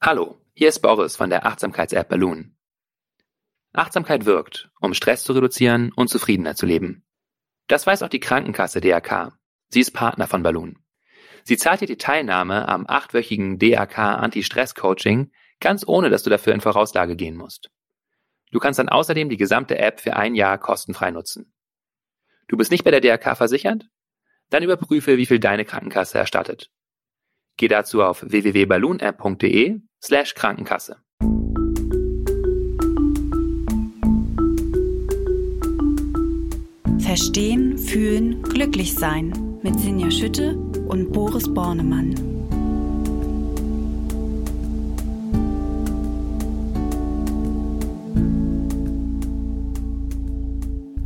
Hallo, hier ist Boris von der Achtsamkeits-App Balloon. Achtsamkeit wirkt, um Stress zu reduzieren und zufriedener zu leben. Das weiß auch die Krankenkasse DRK. Sie ist Partner von Balloon. Sie zahlt dir die Teilnahme am achtwöchigen DRK Anti-Stress-Coaching ganz ohne, dass du dafür in Vorauslage gehen musst. Du kannst dann außerdem die gesamte App für ein Jahr kostenfrei nutzen. Du bist nicht bei der DRK versichert? Dann überprüfe, wie viel deine Krankenkasse erstattet. Geh dazu auf www.balloonapp.de slash Krankenkasse. Verstehen, fühlen, glücklich sein mit Sinja Schütte und Boris Bornemann.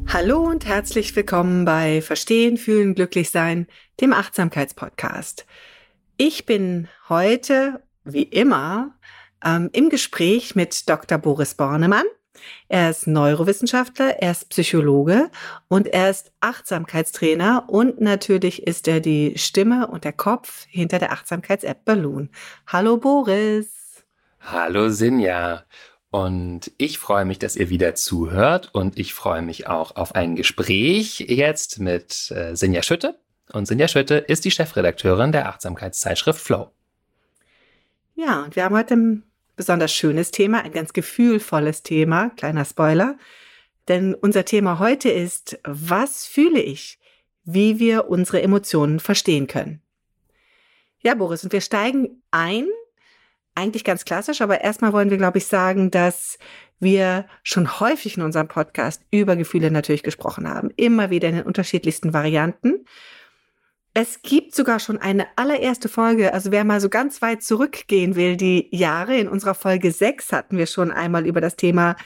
Hallo und herzlich willkommen bei Verstehen, Fühlen, Glücklich Sein, dem Achtsamkeitspodcast. Ich bin heute, wie immer, ähm, im Gespräch mit Dr. Boris Bornemann. Er ist Neurowissenschaftler, er ist Psychologe und er ist Achtsamkeitstrainer und natürlich ist er die Stimme und der Kopf hinter der Achtsamkeits-App Balloon. Hallo Boris. Hallo Sinja. Und ich freue mich, dass ihr wieder zuhört und ich freue mich auch auf ein Gespräch jetzt mit äh, Sinja Schütte. Und Sinja Schütte ist die Chefredakteurin der Achtsamkeitszeitschrift Flow. Ja, und wir haben heute ein besonders schönes Thema, ein ganz gefühlvolles Thema, kleiner Spoiler. Denn unser Thema heute ist, was fühle ich? Wie wir unsere Emotionen verstehen können. Ja, Boris, und wir steigen ein, eigentlich ganz klassisch, aber erstmal wollen wir, glaube ich, sagen, dass wir schon häufig in unserem Podcast über Gefühle natürlich gesprochen haben. Immer wieder in den unterschiedlichsten Varianten. Es gibt sogar schon eine allererste Folge, also wer mal so ganz weit zurückgehen will, die Jahre, in unserer Folge 6 hatten wir schon einmal über das Thema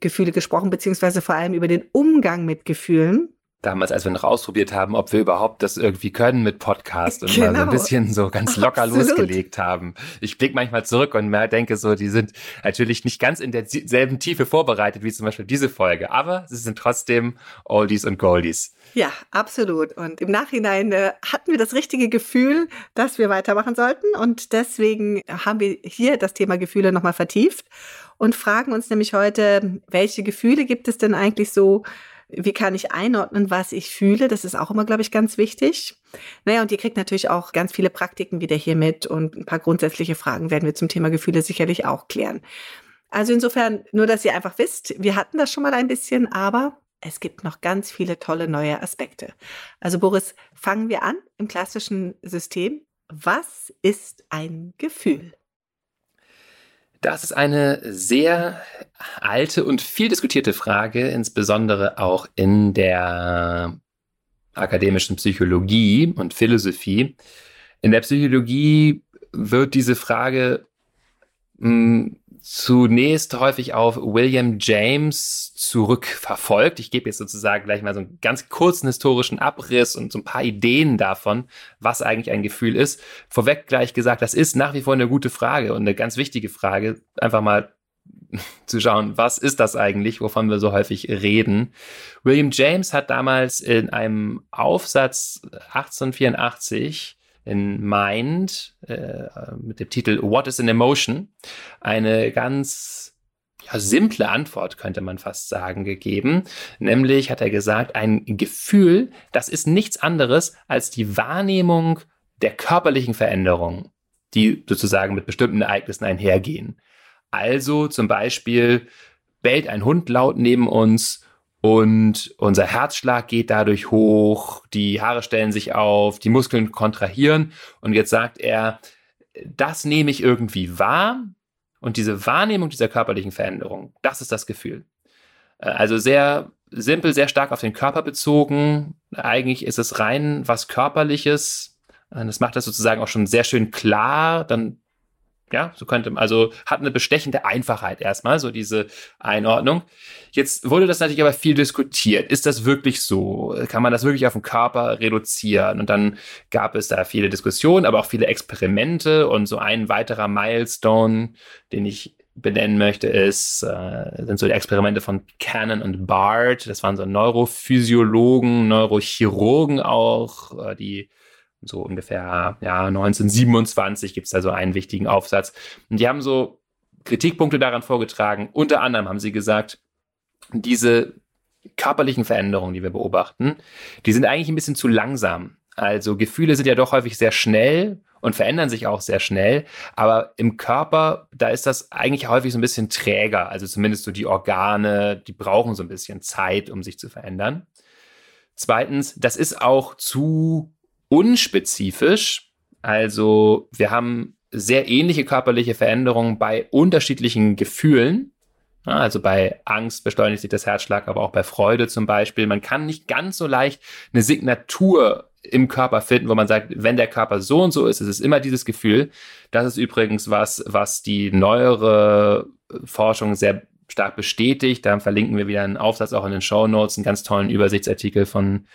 Gefühle gesprochen, beziehungsweise vor allem über den Umgang mit Gefühlen damals, als wir noch ausprobiert haben, ob wir überhaupt das irgendwie können mit Podcast und genau. mal so ein genau. bisschen so ganz locker Absolut. losgelegt haben. Ich blicke manchmal zurück und denke so, die sind natürlich nicht ganz in derselben Tiefe vorbereitet wie zum Beispiel diese Folge, aber sie sind trotzdem Oldies und Goldies. Ja, absolut. Und im Nachhinein äh, hatten wir das richtige Gefühl, dass wir weitermachen sollten. Und deswegen haben wir hier das Thema Gefühle nochmal vertieft und fragen uns nämlich heute, welche Gefühle gibt es denn eigentlich so, wie kann ich einordnen, was ich fühle? Das ist auch immer, glaube ich, ganz wichtig. Naja, und ihr kriegt natürlich auch ganz viele Praktiken wieder hier mit und ein paar grundsätzliche Fragen werden wir zum Thema Gefühle sicherlich auch klären. Also insofern, nur dass ihr einfach wisst, wir hatten das schon mal ein bisschen, aber es gibt noch ganz viele tolle neue Aspekte. Also Boris, fangen wir an im klassischen System. Was ist ein Gefühl? Das ist eine sehr alte und viel diskutierte Frage, insbesondere auch in der akademischen Psychologie und Philosophie. In der Psychologie wird diese Frage mh, hm, zunächst häufig auf William James zurückverfolgt. Ich gebe jetzt sozusagen gleich mal so einen ganz kurzen historischen Abriss und so ein paar Ideen davon, was eigentlich ein Gefühl ist. Vorweg gleich gesagt, das ist nach wie vor eine gute Frage und eine ganz wichtige Frage. Einfach mal zu schauen, was ist das eigentlich, wovon wir so häufig reden. William James hat damals in einem Aufsatz 1884 in Mind äh, mit dem Titel What is an Emotion eine ganz ja, simple Antwort, könnte man fast sagen, gegeben. Nämlich hat er gesagt, ein Gefühl, das ist nichts anderes als die Wahrnehmung der körperlichen Veränderungen, die sozusagen mit bestimmten Ereignissen einhergehen. Also zum Beispiel bellt ein Hund laut neben uns und unser Herzschlag geht dadurch hoch, die Haare stellen sich auf, die Muskeln kontrahieren und jetzt sagt er, das nehme ich irgendwie wahr und diese Wahrnehmung dieser körperlichen Veränderung, das ist das Gefühl. Äh, also sehr simpel, sehr stark auf den Körper bezogen. Eigentlich ist es rein was körperliches. Äh, das macht das sozusagen auch schon sehr schön klar. Dann ja, so könnte man, also hat eine bestechende Einfachheit erstmal, so diese Einordnung. Jetzt wurde das natürlich aber viel diskutiert. Ist das wirklich so? Kann man das wirklich auf den Körper reduzieren? Und dann gab es da viele Diskussionen, aber auch viele Experimente und so ein weiterer Milestone, den ich benennen möchte, ist, äh, sind so die Experimente von Cannon und Bard. Das waren so Neurophysiologen, Neurochirurgen auch, äh, die so ungefähr ja 1927 gibt es da so einen wichtigen Aufsatz. Und die haben so Kritikpunkte daran vorgetragen. Unter anderem haben sie gesagt, diese körperlichen Veränderungen, die wir beobachten, die sind eigentlich ein bisschen zu langsam. Also Gefühle sind ja doch häufig sehr schnell und verändern sich auch sehr schnell. Aber im Körper, da ist das eigentlich häufig so ein bisschen träger. Also zumindest so die Organe, die brauchen so ein bisschen Zeit, um sich zu verändern. Zweitens, das ist auch zu unspezifisch. Also wir haben sehr ähnliche körperliche Veränderungen bei unterschiedlichen Gefühlen. Also bei Angst beschleunigt sich das Herzschlag, aber auch bei Freude zum Beispiel. Man kann nicht ganz so leicht eine Signatur im Körper finden, wo man sagt, wenn der Körper so und so ist, ist es immer dieses Gefühl. Das ist übrigens was, was die neuere Forschung sehr stark bestätigt. Da verlinken wir wieder einen Aufsatz auch in den Show Notes, einen ganz tollen Übersichtsartikel von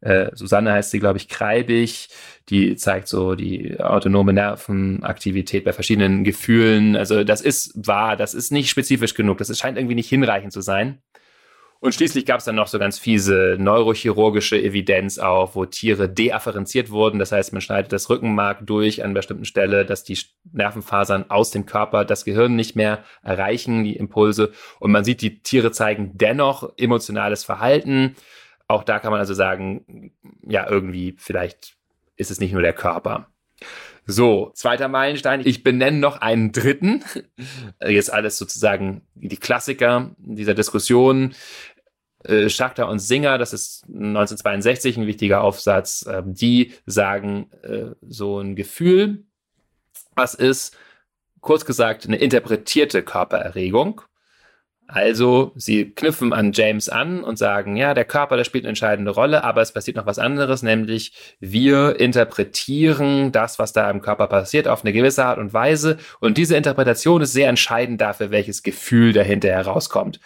äh, Susanne heißt sie, glaube ich, Kreibig. Die zeigt so die autonome Nervenaktivität bei verschiedenen Gefühlen. Also das ist wahr, das ist nicht spezifisch genug. Das scheint irgendwie nicht hinreichend zu sein. Und schließlich gab es dann noch so ganz fiese neurochirurgische Evidenz auch, wo Tiere deafferenziert wurden. Das heißt, man schneidet das Rückenmark durch an einer bestimmten Stelle, dass die Nervenfasern aus dem Körper das Gehirn nicht mehr erreichen, die Impulse. Und man sieht, die Tiere zeigen dennoch emotionales Verhalten. Auch da kann man also sagen, ja, irgendwie vielleicht ist es nicht nur der Körper. So, zweiter Meilenstein. Ich benenne noch einen dritten. Jetzt alles sozusagen die Klassiker dieser Diskussion. Äh, Schachter und Singer, das ist 1962 ein wichtiger Aufsatz. Äh, die sagen äh, so ein Gefühl, was ist, kurz gesagt, eine interpretierte Körpererregung. Also, sie knüpfen an James an und sagen, ja, der Körper, der spielt eine entscheidende Rolle, aber es passiert noch was anderes, nämlich wir interpretieren das, was da im Körper passiert, auf eine gewisse Art und Weise. Und diese Interpretation ist sehr entscheidend dafür, welches Gefühl dahinter herauskommt.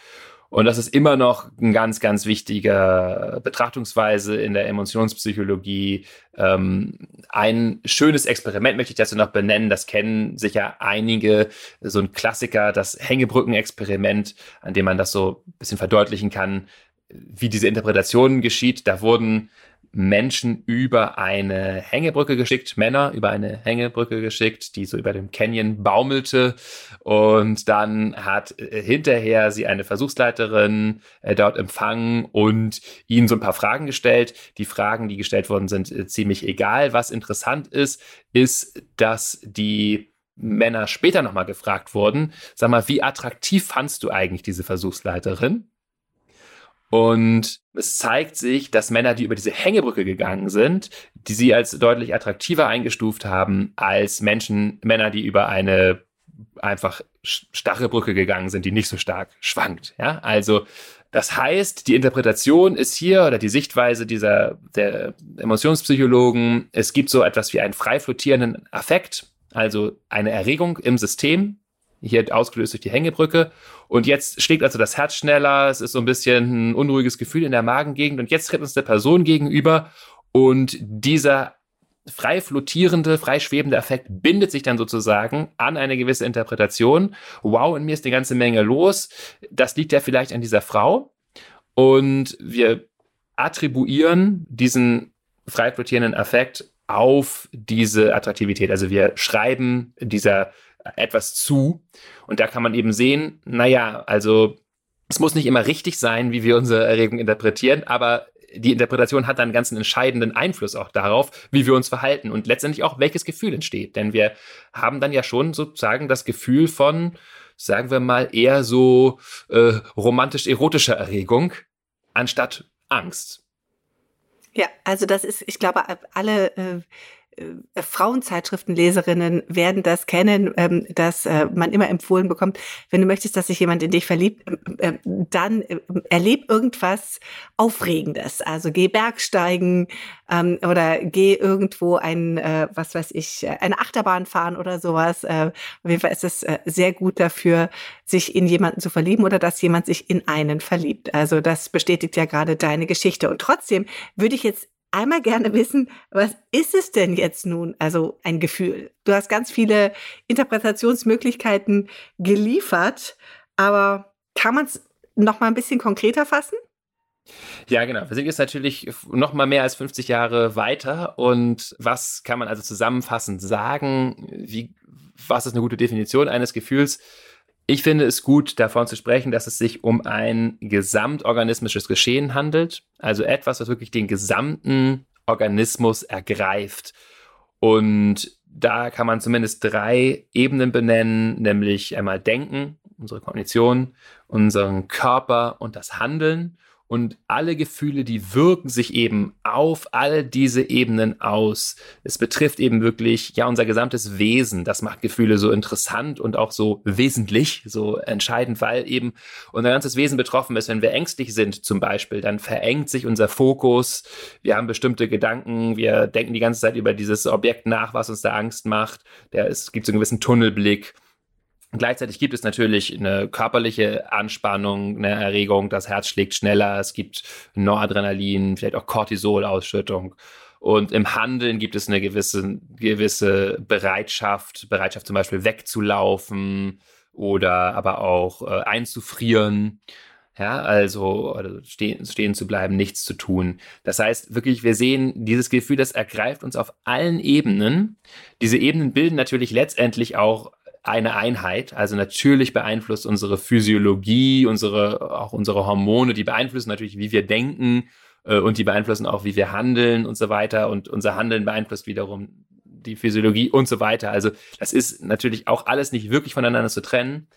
Und das ist immer noch ein ganz, ganz wichtiger Betrachtungsweise in der Emotionspsychologie. Ähm, ein schönes Experiment möchte ich dazu noch benennen. Das kennen sicher einige. So ein Klassiker, das Hängebrücken-Experiment, an dem man das so ein bisschen verdeutlichen kann, wie diese Interpretation geschieht. Da wurden Menschen über eine Hängebrücke geschickt, Männer über eine Hängebrücke geschickt, die so über dem Canyon baumelte. Und dann hat äh, hinterher sie eine Versuchsleiterin äh, dort empfangen und ihnen so ein paar Fragen gestellt. Die Fragen, die gestellt worden sind, äh, ziemlich egal. Was interessant ist, ist, dass die Männer später nochmal gefragt wurden, sag mal, wie attraktiv fandst du eigentlich diese Versuchsleiterin? Und es zeigt sich, dass Männer, die über diese Hängebrücke gegangen sind, die sie als deutlich attraktiver eingestuft haben als Menschen, Männer, die über eine einfach starre Brücke gegangen sind, die nicht so stark schwankt. Ja, also das heißt, die Interpretation ist hier oder die Sichtweise dieser der Emotionspsychologen, es gibt so etwas wie einen frei flottierenden Affekt, also eine Erregung im System, hier ausgelöst durch die Hängebrücke. Und jetzt schlägt also das Herz schneller, es ist so ein bisschen ein unruhiges Gefühl in der Magengegend und jetzt tritt uns eine Person gegenüber und dieser frei flottierende, frei schwebende Effekt bindet sich dann sozusagen an eine gewisse Interpretation. Wow, in mir ist eine ganze Menge los. Das liegt ja vielleicht an dieser Frau. Und wir attribuieren diesen frei flottierenden Effekt auf diese Attraktivität. Also wir schreiben dieser etwas zu. Und da kann man eben sehen, naja, also es muss nicht immer richtig sein, wie wir unsere Erregung interpretieren, aber die Interpretation hat dann ganz einen entscheidenden Einfluss auch darauf, wie wir uns verhalten und letztendlich auch, welches Gefühl entsteht. Denn wir haben dann ja schon sozusagen das Gefühl von, sagen wir mal, eher so äh, romantisch-erotischer Erregung anstatt Angst. Ja, also das ist, ich glaube, alle äh, äh, Frauenzeitschriftenleserinnen werden das kennen, ähm, dass äh, man immer empfohlen bekommt, wenn du möchtest, dass sich jemand in dich verliebt, äh, dann äh, erleb irgendwas Aufregendes. Also geh Bergsteigen ähm, oder geh irgendwo ein, äh, was weiß ich, eine Achterbahn fahren oder sowas. Äh, auf jeden Fall ist es äh, sehr gut dafür, sich in jemanden zu verlieben oder dass jemand sich in einen verliebt. Also das bestätigt ja gerade deine Geschichte. Und trotzdem würde ich jetzt einmal gerne wissen, was ist es denn jetzt nun, also ein Gefühl? Du hast ganz viele Interpretationsmöglichkeiten geliefert, aber kann man es noch mal ein bisschen konkreter fassen? Ja, genau. Wir sind jetzt natürlich noch mal mehr als 50 Jahre weiter. Und was kann man also zusammenfassend sagen? Wie, was ist eine gute Definition eines Gefühls? Ich finde es gut, davon zu sprechen, dass es sich um ein gesamtorganismisches Geschehen handelt. Also etwas, was wirklich den gesamten Organismus ergreift. Und da kann man zumindest drei Ebenen benennen, nämlich einmal Denken, unsere Kognition, unseren Körper und das Handeln. Und alle Gefühle, die wirken sich eben auf all diese Ebenen aus. Es betrifft eben wirklich, ja, unser gesamtes Wesen. Das macht Gefühle so interessant und auch so wesentlich, so entscheidend, weil eben unser ganzes Wesen betroffen ist. Wenn wir ängstlich sind zum Beispiel, dann verengt sich unser Fokus. Wir haben bestimmte Gedanken. Wir denken die ganze Zeit über dieses Objekt nach, was uns da Angst macht. Der, es gibt so einen gewissen Tunnelblick. Gleichzeitig gibt es natürlich eine körperliche Anspannung, eine Erregung, das Herz schlägt schneller, es gibt Noradrenalin, vielleicht auch Cortisol-Ausschüttung. Und im Handeln gibt es eine gewisse, gewisse Bereitschaft, Bereitschaft zum Beispiel wegzulaufen oder aber auch äh, einzufrieren. Ja, also stehen, stehen zu bleiben, nichts zu tun. Das heißt wirklich, wir sehen dieses Gefühl, das ergreift uns auf allen Ebenen. Diese Ebenen bilden natürlich letztendlich auch eine Einheit. Also natürlich beeinflusst unsere Physiologie, unsere, auch unsere Hormone, die beeinflussen natürlich, wie wir denken äh, und die beeinflussen auch, wie wir handeln und so weiter. Und unser Handeln beeinflusst wiederum die Physiologie und so weiter. Also das ist natürlich auch alles nicht wirklich voneinander zu trennen.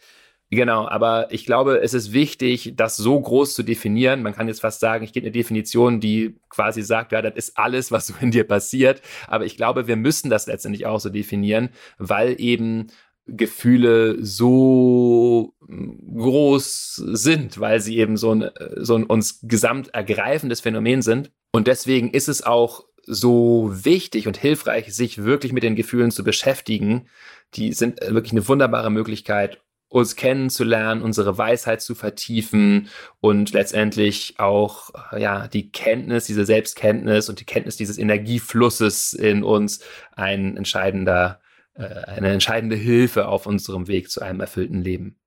Genau, aber ich glaube, es ist wichtig, das so groß zu definieren. Man kann jetzt fast sagen, ich gebe eine Definition, die quasi sagt, ja, das ist alles, was so in dir passiert. Aber ich glaube, wir müssen das letztendlich auch so definieren, weil eben Gefühle so groß sind, weil sie eben so ein, so ein uns gesamt ergreifendes Phänomen sind. Und deswegen ist es auch so wichtig und hilfreich, sich wirklich mit den Gefühlen zu beschäftigen. Die sind wirklich eine wunderbare Möglichkeit, uns kennenzulernen, unsere Weisheit zu vertiefen und letztendlich auch ja die Kenntnis, diese Selbstkenntnis und die Kenntnis dieses Energieflusses in uns ein entscheidender äh, eine entscheidende Hilfe auf unserem Weg zu einem erfüllten Leben.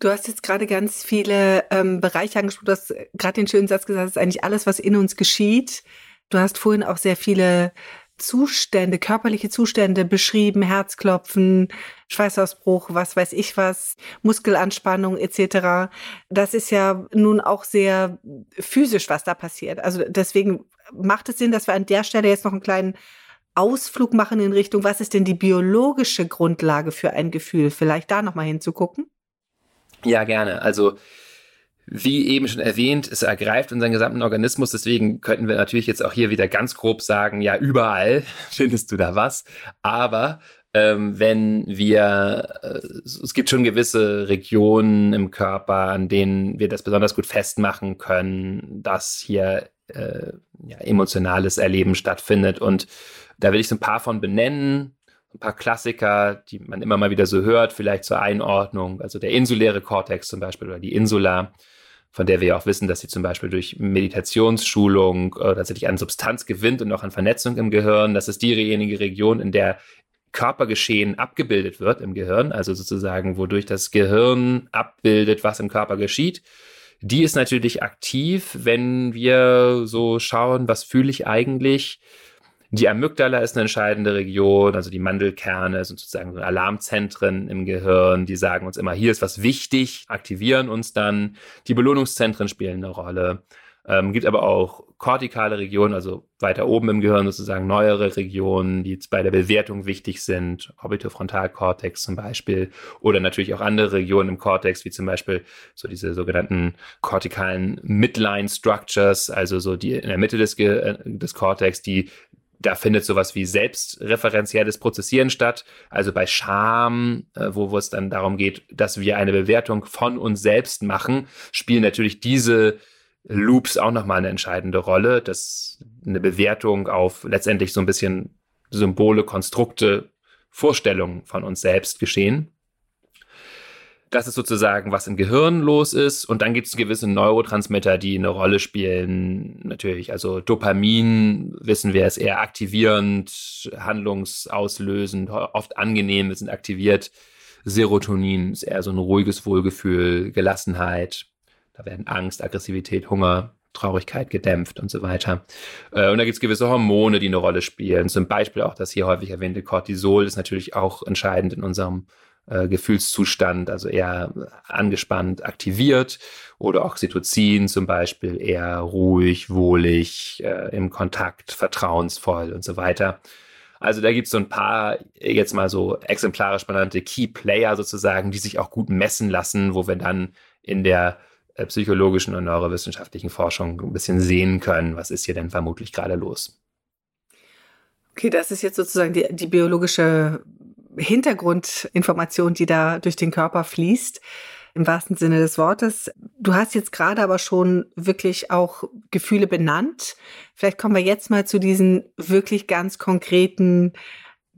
Du hast jetzt gerade ganz viele ähm, Bereiche angesprochen. Du hast gerade den schönen Satz gesagt, es ist eigentlich alles, was in uns geschieht. Du hast vorhin auch sehr viele Zustände, körperliche Zustände beschrieben, Herzklopfen, Schweißausbruch, was weiß ich was, Muskelanspannung etc. Das ist ja nun auch sehr physisch, was da passiert. Also deswegen macht es Sinn, dass wir an der Stelle jetzt noch einen kleinen Ausflug machen in Richtung, was ist denn die biologische Grundlage für ein Gefühl? Vielleicht da nochmal hinzugucken? Ja, gerne. Also, wie eben schon erwähnt, es ergreift unseren gesamten Organismus. Deswegen könnten wir natürlich jetzt auch hier wieder ganz grob sagen, ja, überall findest du da was. Aber ähm, wenn wir, äh, es gibt schon gewisse Regionen im Körper, an denen wir das besonders gut festmachen können, dass hier äh, ja, emotionales Erleben stattfindet. Und da will ich so ein paar von benennen, ein paar Klassiker, die man immer mal wieder so hört, vielleicht zur Einordnung. Also der insuläre Kortex zum Beispiel oder die Insula, von der wir ja auch wissen, dass sie zum Beispiel durch Meditationsschulung äh, tatsächlich an Substanz gewinnt und auch an Vernetzung im Gehirn. Das ist diejenige Region, in der Körpergeschehen abgebildet wird im Gehirn, also sozusagen, wodurch das Gehirn abbildet, was im Körper geschieht. Die ist natürlich aktiv, wenn wir so schauen, was fühle ich eigentlich, die Amygdala ist eine entscheidende Region, also die Mandelkerne sind sozusagen Alarmzentren im Gehirn, die sagen uns immer, hier ist was wichtig, aktivieren uns dann. Die Belohnungszentren spielen eine Rolle. Ähm, gibt aber auch kortikale Regionen, also weiter oben im Gehirn sozusagen neuere Regionen, die jetzt bei der Bewertung wichtig sind, Orbitofrontalkortex zum Beispiel, oder natürlich auch andere Regionen im Kortex, wie zum Beispiel so diese sogenannten kortikalen Midline Structures, also so die in der Mitte des, Ge äh, des Kortex, die da findet sowas wie selbstreferenzielles Prozessieren statt. Also bei Scham, äh, wo, wo es dann darum geht, dass wir eine Bewertung von uns selbst machen, spielen natürlich diese Loops auch nochmal eine entscheidende Rolle, dass eine Bewertung auf letztendlich so ein bisschen Symbole, Konstrukte, Vorstellungen von uns selbst geschehen. Das ist sozusagen, was im Gehirn los ist. Und dann gibt es gewisse Neurotransmitter, die eine Rolle spielen. Natürlich, also Dopamin, wissen wir, ist eher aktivierend, handlungsauslösend, oft angenehm, wir sind aktiviert. Serotonin ist eher so ein ruhiges Wohlgefühl, Gelassenheit. Da werden Angst, Aggressivität, Hunger, Traurigkeit gedämpft und so weiter. Äh, und da gibt es gewisse Hormone, die eine Rolle spielen. Zum Beispiel auch das hier häufig erwähnte Cortisol ist natürlich auch entscheidend in unserem äh, Gefühlszustand, also eher angespannt aktiviert oder Oxytocin zum Beispiel eher ruhig, wohlig, äh, im Kontakt, vertrauensvoll und so weiter. Also da gibt es so ein paar, jetzt mal so exemplarisch benannte Key Player sozusagen, die sich auch gut messen lassen, wo wir dann in der äh, psychologischen und neurowissenschaftlichen Forschung ein bisschen sehen können, was ist hier denn vermutlich gerade los. Okay, das ist jetzt sozusagen die, die biologische Hintergrundinformation, die da durch den Körper fließt, im wahrsten Sinne des Wortes. Du hast jetzt gerade aber schon wirklich auch Gefühle benannt. Vielleicht kommen wir jetzt mal zu diesen wirklich ganz konkreten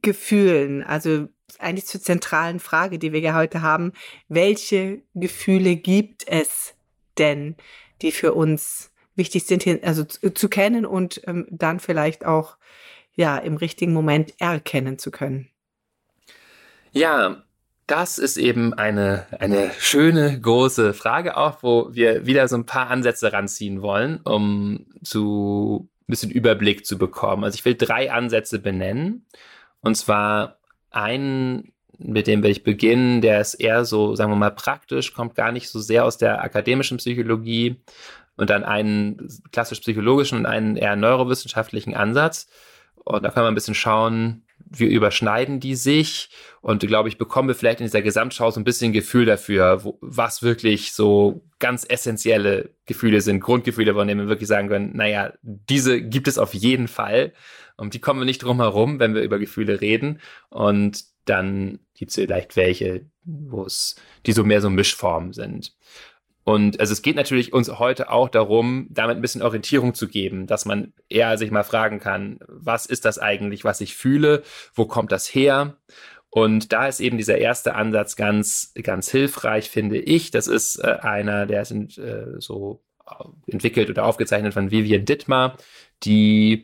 Gefühlen. Also eigentlich zur zentralen Frage, die wir ja heute haben. Welche Gefühle gibt es denn, die für uns wichtig sind, also zu, kennen und ähm, dann vielleicht auch ja im richtigen Moment erkennen zu können? Ja, das ist eben eine, eine schöne, große Frage auch, wo wir wieder so ein paar Ansätze ranziehen wollen, um zu ein bisschen Überblick zu bekommen. Also ich will drei Ansätze benennen. Und zwar einen, mit dem will ich beginnen, der ist eher so, sagen wir mal, praktisch, kommt gar nicht so sehr aus der akademischen Psychologie. Und dann einen klassisch psychologischen und einen eher neurowissenschaftlichen Ansatz. Und da kann man ein bisschen schauen, wir überschneiden die sich und glaube ich, bekommen wir vielleicht in dieser Gesamtschau so ein bisschen Gefühl dafür, wo, was wirklich so ganz essentielle Gefühle sind, Grundgefühle, von denen wir wirklich sagen können, naja, diese gibt es auf jeden Fall und die kommen wir nicht drum herum, wenn wir über Gefühle reden und dann gibt es vielleicht welche, wo es, die so mehr so Mischformen sind. Und also es geht natürlich uns heute auch darum, damit ein bisschen Orientierung zu geben, dass man eher sich mal fragen kann, was ist das eigentlich, was ich fühle? Wo kommt das her? Und da ist eben dieser erste Ansatz ganz, ganz hilfreich, finde ich. Das ist äh, einer, der ist äh, so entwickelt oder aufgezeichnet von Vivian Dittmar, die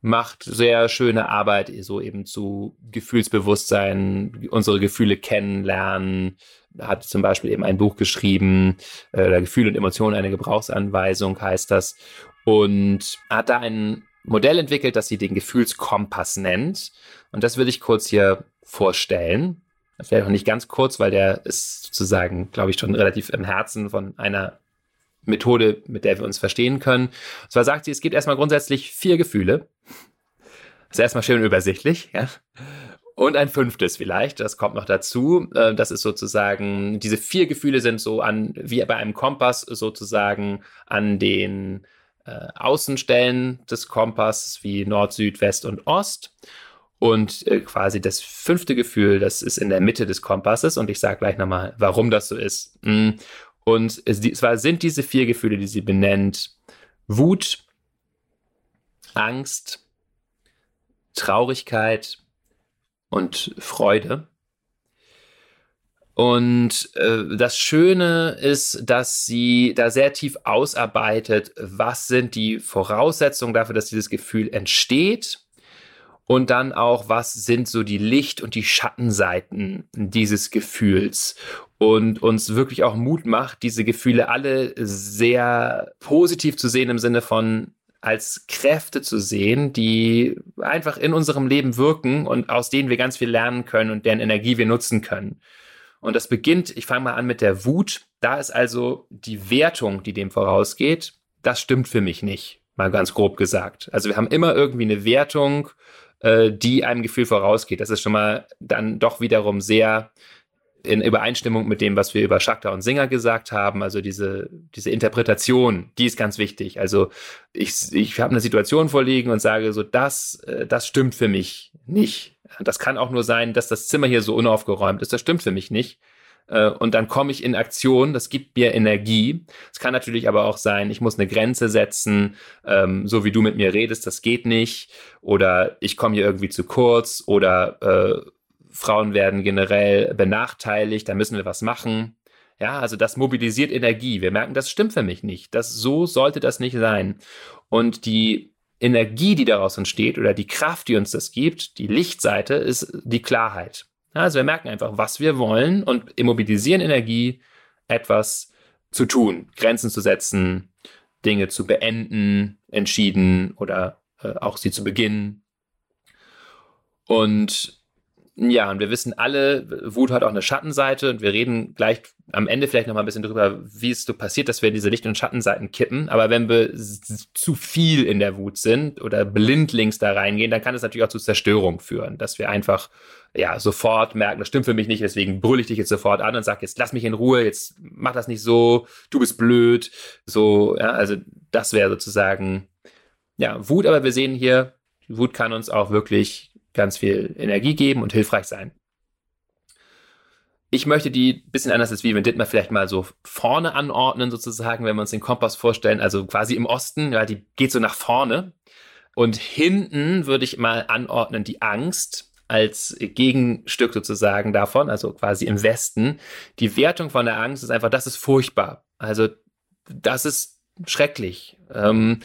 macht sehr schöne Arbeit, so eben zu Gefühlsbewusstsein, unsere Gefühle kennenlernen, hat zum Beispiel eben ein Buch geschrieben, äh, Gefühl und Emotionen, eine Gebrauchsanweisung heißt das, und hat da ein Modell entwickelt, das sie den Gefühlskompass nennt. Und das würde ich kurz hier vorstellen. Vielleicht auch nicht ganz kurz, weil der ist sozusagen, glaube ich, schon relativ im Herzen von einer Methode, mit der wir uns verstehen können. Und zwar sagt sie, es gibt erstmal grundsätzlich vier Gefühle. Das ist erstmal schön übersichtlich, ja. Und ein fünftes vielleicht, das kommt noch dazu. Äh, das ist sozusagen, diese vier Gefühle sind so an, wie bei einem Kompass sozusagen an den äh, Außenstellen des Kompasses wie Nord, Süd, West und Ost. Und äh, quasi das fünfte Gefühl, das ist in der Mitte des Kompasses. Und ich sage gleich nochmal, warum das so ist. Mm. Und zwar sind diese vier Gefühle, die sie benennt, Wut, Angst, Traurigkeit, und Freude. Und äh, das Schöne ist, dass sie da sehr tief ausarbeitet, was sind die Voraussetzungen dafür, dass dieses Gefühl entsteht und dann auch, was sind so die Licht- und die Schattenseiten dieses Gefühls und uns wirklich auch Mut macht, diese Gefühle alle sehr positiv zu sehen im Sinne von als Kräfte zu sehen, die einfach in unserem Leben wirken und aus denen wir ganz viel lernen können und deren Energie wir nutzen können. Und das beginnt, ich fange mal an mit der Wut. Da ist also die Wertung, die dem vorausgeht, das stimmt für mich nicht, mal ganz grob gesagt. Also wir haben immer irgendwie eine Wertung, äh, die einem Gefühl vorausgeht. Das ist schon mal dann doch wiederum sehr in Übereinstimmung mit dem, was wir über Shakta und Singer gesagt haben, also diese, diese Interpretation, die ist ganz wichtig. Also ich, ich habe eine Situation vorliegen und sage so, das, äh, das stimmt für mich nicht. Das kann auch nur sein, dass das Zimmer hier so unaufgeräumt ist. Das stimmt für mich nicht. Äh, und dann komme ich in Aktion, das gibt mir Energie. Es kann natürlich aber auch sein, ich muss eine Grenze setzen, ähm, so wie du mit mir redest, das geht nicht. Oder ich komme hier irgendwie zu kurz oder äh, Frauen werden generell benachteiligt, da müssen wir was machen. Ja, also das mobilisiert Energie. Wir merken, das stimmt für mich nicht. Das, so sollte das nicht sein. Und die Energie, die daraus entsteht oder die Kraft, die uns das gibt, die Lichtseite, ist die Klarheit. Also wir merken einfach, was wir wollen und immobilisieren Energie, etwas zu tun, Grenzen zu setzen, Dinge zu beenden, entschieden oder äh, auch sie zu beginnen. Und ja, und wir wissen alle, Wut hat auch eine Schattenseite und wir reden gleich am Ende vielleicht noch mal ein bisschen darüber, wie es so passiert, dass wir in diese Licht- und Schattenseiten kippen. Aber wenn wir zu viel in der Wut sind oder blindlings da reingehen, dann kann es natürlich auch zu Zerstörung führen, dass wir einfach ja sofort merken, das stimmt für mich nicht, deswegen brülle ich dich jetzt sofort an und sag jetzt lass mich in Ruhe, jetzt mach das nicht so, du bist blöd, so ja, also das wäre sozusagen ja Wut. Aber wir sehen hier, Wut kann uns auch wirklich ganz viel Energie geben und hilfreich sein. Ich möchte die bisschen anders als wie wenn Dittmar vielleicht mal so vorne anordnen, sozusagen, wenn wir uns den Kompass vorstellen, also quasi im Osten, ja, die geht so nach vorne. Und hinten würde ich mal anordnen die Angst als Gegenstück sozusagen davon, also quasi im Westen. Die Wertung von der Angst ist einfach, das ist furchtbar. Also das ist schrecklich. Ähm,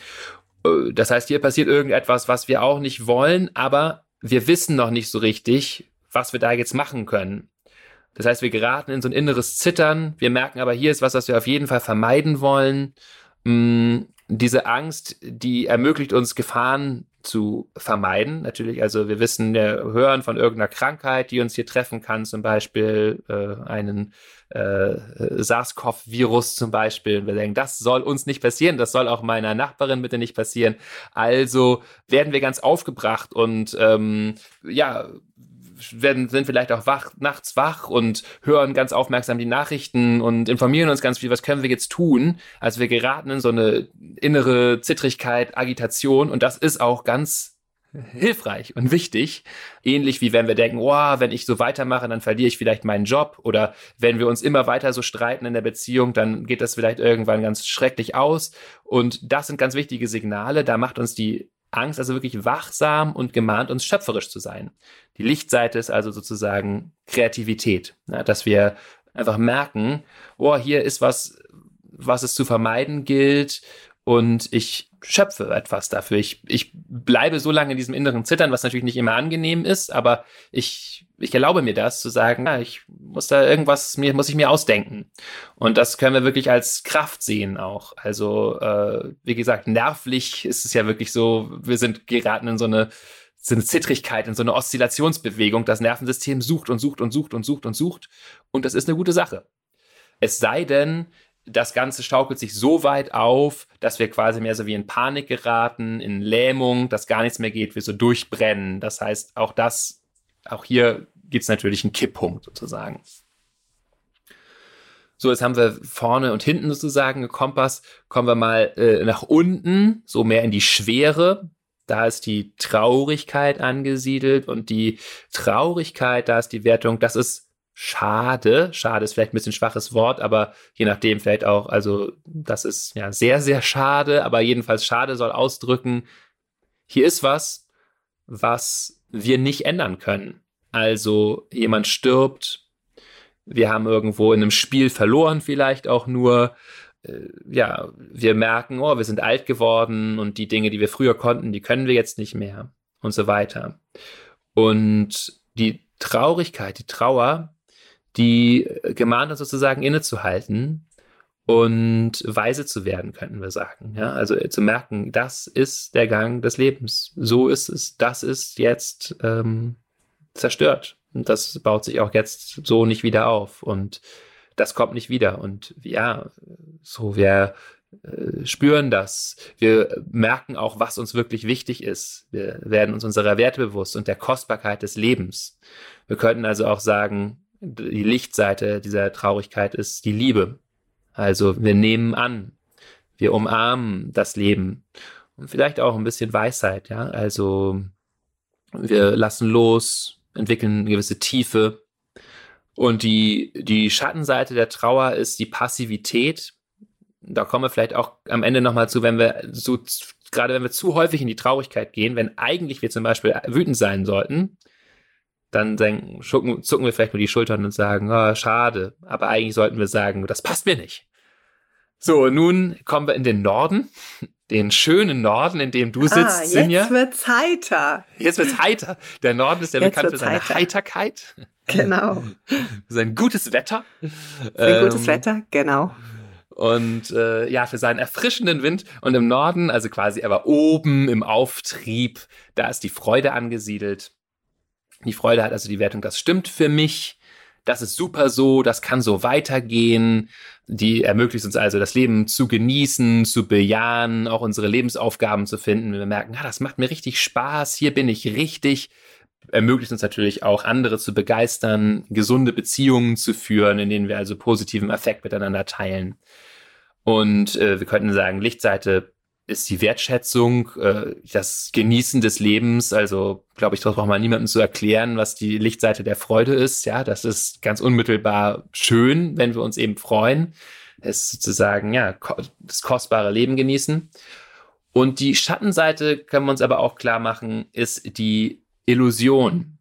äh, das heißt, hier passiert irgendetwas, was wir auch nicht wollen, aber wir wissen noch nicht so richtig, was wir da jetzt machen können. Das heißt, wir geraten in so ein inneres Zittern. Wir merken aber, hier ist was, was wir auf jeden Fall vermeiden wollen. Mm, diese Angst, die ermöglicht uns Gefahren zu vermeiden. Natürlich, also wir wissen, wir hören von irgendeiner Krankheit, die uns hier treffen kann, zum Beispiel äh, einen äh, SARS-CoV-Virus zum Beispiel. Wir denken, das soll uns nicht passieren, das soll auch meiner Nachbarin bitte nicht passieren. Also werden wir ganz aufgebracht und ähm, ja, werden, sind vielleicht auch wach, nachts wach und hören ganz aufmerksam die Nachrichten und informieren uns ganz viel, was können wir jetzt tun. Also wir geraten in so eine innere Zittrigkeit, Agitation und das ist auch ganz hilfreich und wichtig. Ähnlich wie wenn wir denken, oh, wenn ich so weitermache, dann verliere ich vielleicht meinen Job. Oder wenn wir uns immer weiter so streiten in der Beziehung, dann geht das vielleicht irgendwann ganz schrecklich aus. Und das sind ganz wichtige Signale. Da macht uns die Angst also wirklich wachsam und gemahnt uns schöpferisch zu sein. Die Lichtseite ist also sozusagen Kreativität, ja, dass wir einfach merken, oh, hier ist was, was es zu vermeiden gilt und ich schöpfe etwas dafür. Ich, ich bleibe so lange in diesem inneren Zittern, was natürlich nicht immer angenehm ist, aber ich, ich erlaube mir das zu sagen, ja, ich muss da irgendwas, mir muss ich mir ausdenken. Und das können wir wirklich als Kraft sehen auch. Also, äh, wie gesagt, nervlich ist es ja wirklich so, wir sind geraten in so eine, so eine Zittrigkeit, in so eine Oszillationsbewegung. Das Nervensystem sucht und sucht und sucht und sucht und sucht. Und das ist eine gute Sache. Es sei denn, das Ganze schaukelt sich so weit auf, dass wir quasi mehr so wie in Panik geraten, in Lähmung, dass gar nichts mehr geht, wir so durchbrennen. Das heißt, auch das, auch hier gibt es natürlich einen Kipppunkt sozusagen. So, jetzt haben wir vorne und hinten sozusagen Kompass. Kommen wir mal äh, nach unten, so mehr in die Schwere. Da ist die Traurigkeit angesiedelt und die Traurigkeit, da ist die Wertung, das ist schade. Schade ist vielleicht ein bisschen schwaches Wort, aber je nachdem vielleicht auch, also das ist ja sehr, sehr schade, aber jedenfalls schade soll ausdrücken, hier ist was, was wir nicht ändern können. Also jemand stirbt, wir haben irgendwo in einem Spiel verloren vielleicht auch nur, äh, ja, wir merken, oh, wir sind alt geworden und die Dinge, die wir früher konnten, die können wir jetzt nicht mehr und so weiter. Und die Traurigkeit, die Trauer, die gemahnt uns sozusagen innezuhalten und weise zu werden, könnten wir sagen. Ja, also äh, zu merken, das ist der Gang des Lebens. So ist es. Das ist jetzt ähm, zerstört. Und das baut sich auch jetzt so nicht wieder auf. Und das kommt nicht wieder. Und ja, so wir äh, spüren das. Wir merken auch, was uns wirklich wichtig ist. Wir werden uns unserer Werte bewusst und der Kostbarkeit des Lebens. Wir könnten also auch sagen, die Lichtseite dieser Traurigkeit ist die Liebe. Also wir nehmen an, wir umarmen das Leben und vielleicht auch ein bisschen Weisheit, ja. Also wir lassen los, entwickeln eine gewisse Tiefe. Und die, die Schattenseite der Trauer ist die Passivität. Da kommen wir vielleicht auch am Ende nochmal zu, wenn wir so, gerade wenn wir zu häufig in die Traurigkeit gehen, wenn eigentlich wir zum Beispiel wütend sein sollten, dann denken, zucken, zucken wir vielleicht nur die Schultern und sagen, oh, schade. Aber eigentlich sollten wir sagen, das passt mir nicht. So, nun kommen wir in den Norden, den schönen Norden, in dem du sitzt, ah, jetzt Sinja. Jetzt wird's heiter. Jetzt wird's heiter. Der Norden ist ja jetzt bekannt für seine heiter. Heiterkeit. Genau. Sein gutes Wetter. Sein ähm, gutes Wetter, genau. und äh, ja, für seinen erfrischenden Wind. Und im Norden, also quasi aber oben im Auftrieb, da ist die Freude angesiedelt. Die Freude hat also die Wertung, das stimmt für mich, das ist super so, das kann so weitergehen. Die ermöglicht uns also, das Leben zu genießen, zu bejahen, auch unsere Lebensaufgaben zu finden. Wir merken, ja, das macht mir richtig Spaß, hier bin ich richtig ermöglicht uns natürlich auch, andere zu begeistern, gesunde Beziehungen zu führen, in denen wir also positiven Effekt miteinander teilen. Und äh, wir könnten sagen, Lichtseite ist die Wertschätzung, äh, das Genießen des Lebens. Also, glaube ich, das braucht man niemandem zu erklären, was die Lichtseite der Freude ist. Ja, das ist ganz unmittelbar schön, wenn wir uns eben freuen. Es ist sozusagen, ja, das kostbare Leben genießen. Und die Schattenseite, können wir uns aber auch klar machen, ist die Illusion.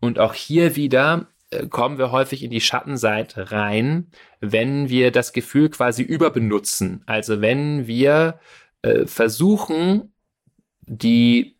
Und auch hier wieder äh, kommen wir häufig in die Schattenseite rein, wenn wir das Gefühl quasi überbenutzen. Also wenn wir äh, versuchen, die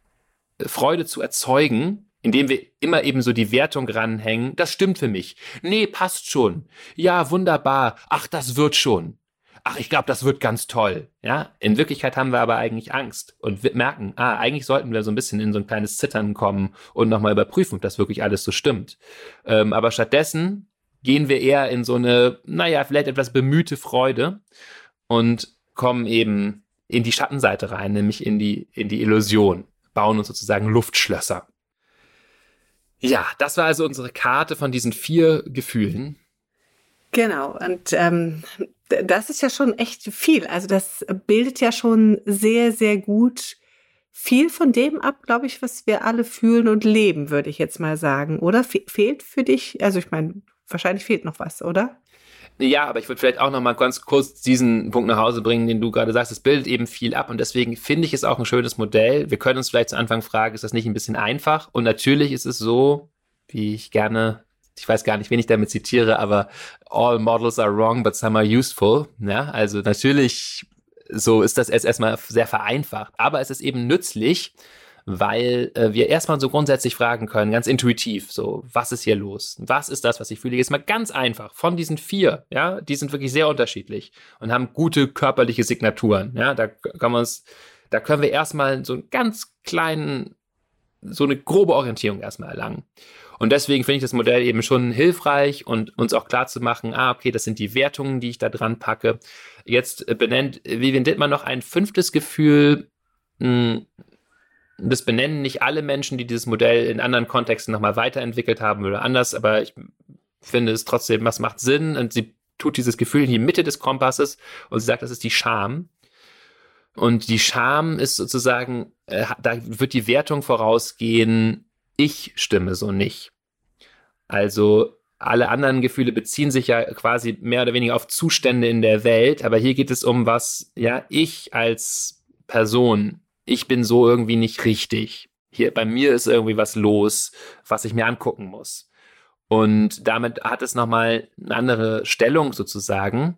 Freude zu erzeugen, indem wir immer eben so die Wertung ranhängen, das stimmt für mich. Nee, passt schon. Ja, wunderbar. Ach, das wird schon ach, ich glaube, das wird ganz toll. Ja, in Wirklichkeit haben wir aber eigentlich Angst und merken, ah, eigentlich sollten wir so ein bisschen in so ein kleines Zittern kommen und nochmal überprüfen, ob das wirklich alles so stimmt. Ähm, aber stattdessen gehen wir eher in so eine, naja, vielleicht etwas bemühte Freude und kommen eben in die Schattenseite rein, nämlich in die, in die Illusion, bauen uns sozusagen Luftschlösser. Ja, das war also unsere Karte von diesen vier Gefühlen. Genau, und ähm, das ist ja schon echt viel. Also das bildet ja schon sehr, sehr gut viel von dem ab, glaube ich, was wir alle fühlen und leben, würde ich jetzt mal sagen. Oder Fe fehlt für dich, also ich meine, wahrscheinlich fehlt noch was, oder? Ja, aber ich würde vielleicht auch noch mal ganz kurz diesen Punkt nach Hause bringen, den du gerade sagst. Es bildet eben viel ab und deswegen finde ich es auch ein schönes Modell. Wir können uns vielleicht zu Anfang fragen, ist das nicht ein bisschen einfach? Und natürlich ist es so, wie ich gerne ich weiß gar nicht, wen ich damit zitiere, aber all models are wrong, but some are useful. Ja, also natürlich, so ist das erst erstmal sehr vereinfacht, aber es ist eben nützlich, weil äh, wir erstmal so grundsätzlich fragen können, ganz intuitiv, so, was ist hier los? Was ist das, was ich fühle? Jetzt mal ganz einfach. Von diesen vier, ja, die sind wirklich sehr unterschiedlich und haben gute körperliche Signaturen. Ja, da können wir uns, da können wir erstmal so einen ganz kleinen, so eine grobe Orientierung erstmal erlangen. Und deswegen finde ich das Modell eben schon hilfreich und uns auch klar zu machen, ah, okay, das sind die Wertungen, die ich da dran packe. Jetzt äh, benennt Vivian Dittmann noch ein fünftes Gefühl, hm, das benennen nicht alle Menschen, die dieses Modell in anderen Kontexten nochmal weiterentwickelt haben oder anders, aber ich finde es trotzdem, was macht Sinn und sie tut dieses Gefühl in die Mitte des Kompasses und sie sagt, das ist die Scham. Und die Scham ist sozusagen, äh, da wird die Wertung vorausgehen, ich stimme so nicht. Also alle anderen Gefühle beziehen sich ja quasi mehr oder weniger auf Zustände in der Welt, aber hier geht es um was, ja, ich als Person, ich bin so irgendwie nicht richtig. Hier bei mir ist irgendwie was los, was ich mir angucken muss. Und damit hat es nochmal eine andere Stellung sozusagen.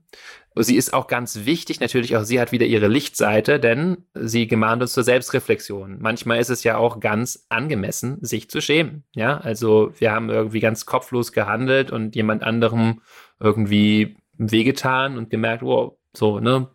Sie ist auch ganz wichtig, natürlich auch sie hat wieder ihre Lichtseite, denn sie gemahnt uns zur Selbstreflexion. Manchmal ist es ja auch ganz angemessen, sich zu schämen. Ja, also wir haben irgendwie ganz kopflos gehandelt und jemand anderem irgendwie wehgetan und gemerkt, wow, so, ne,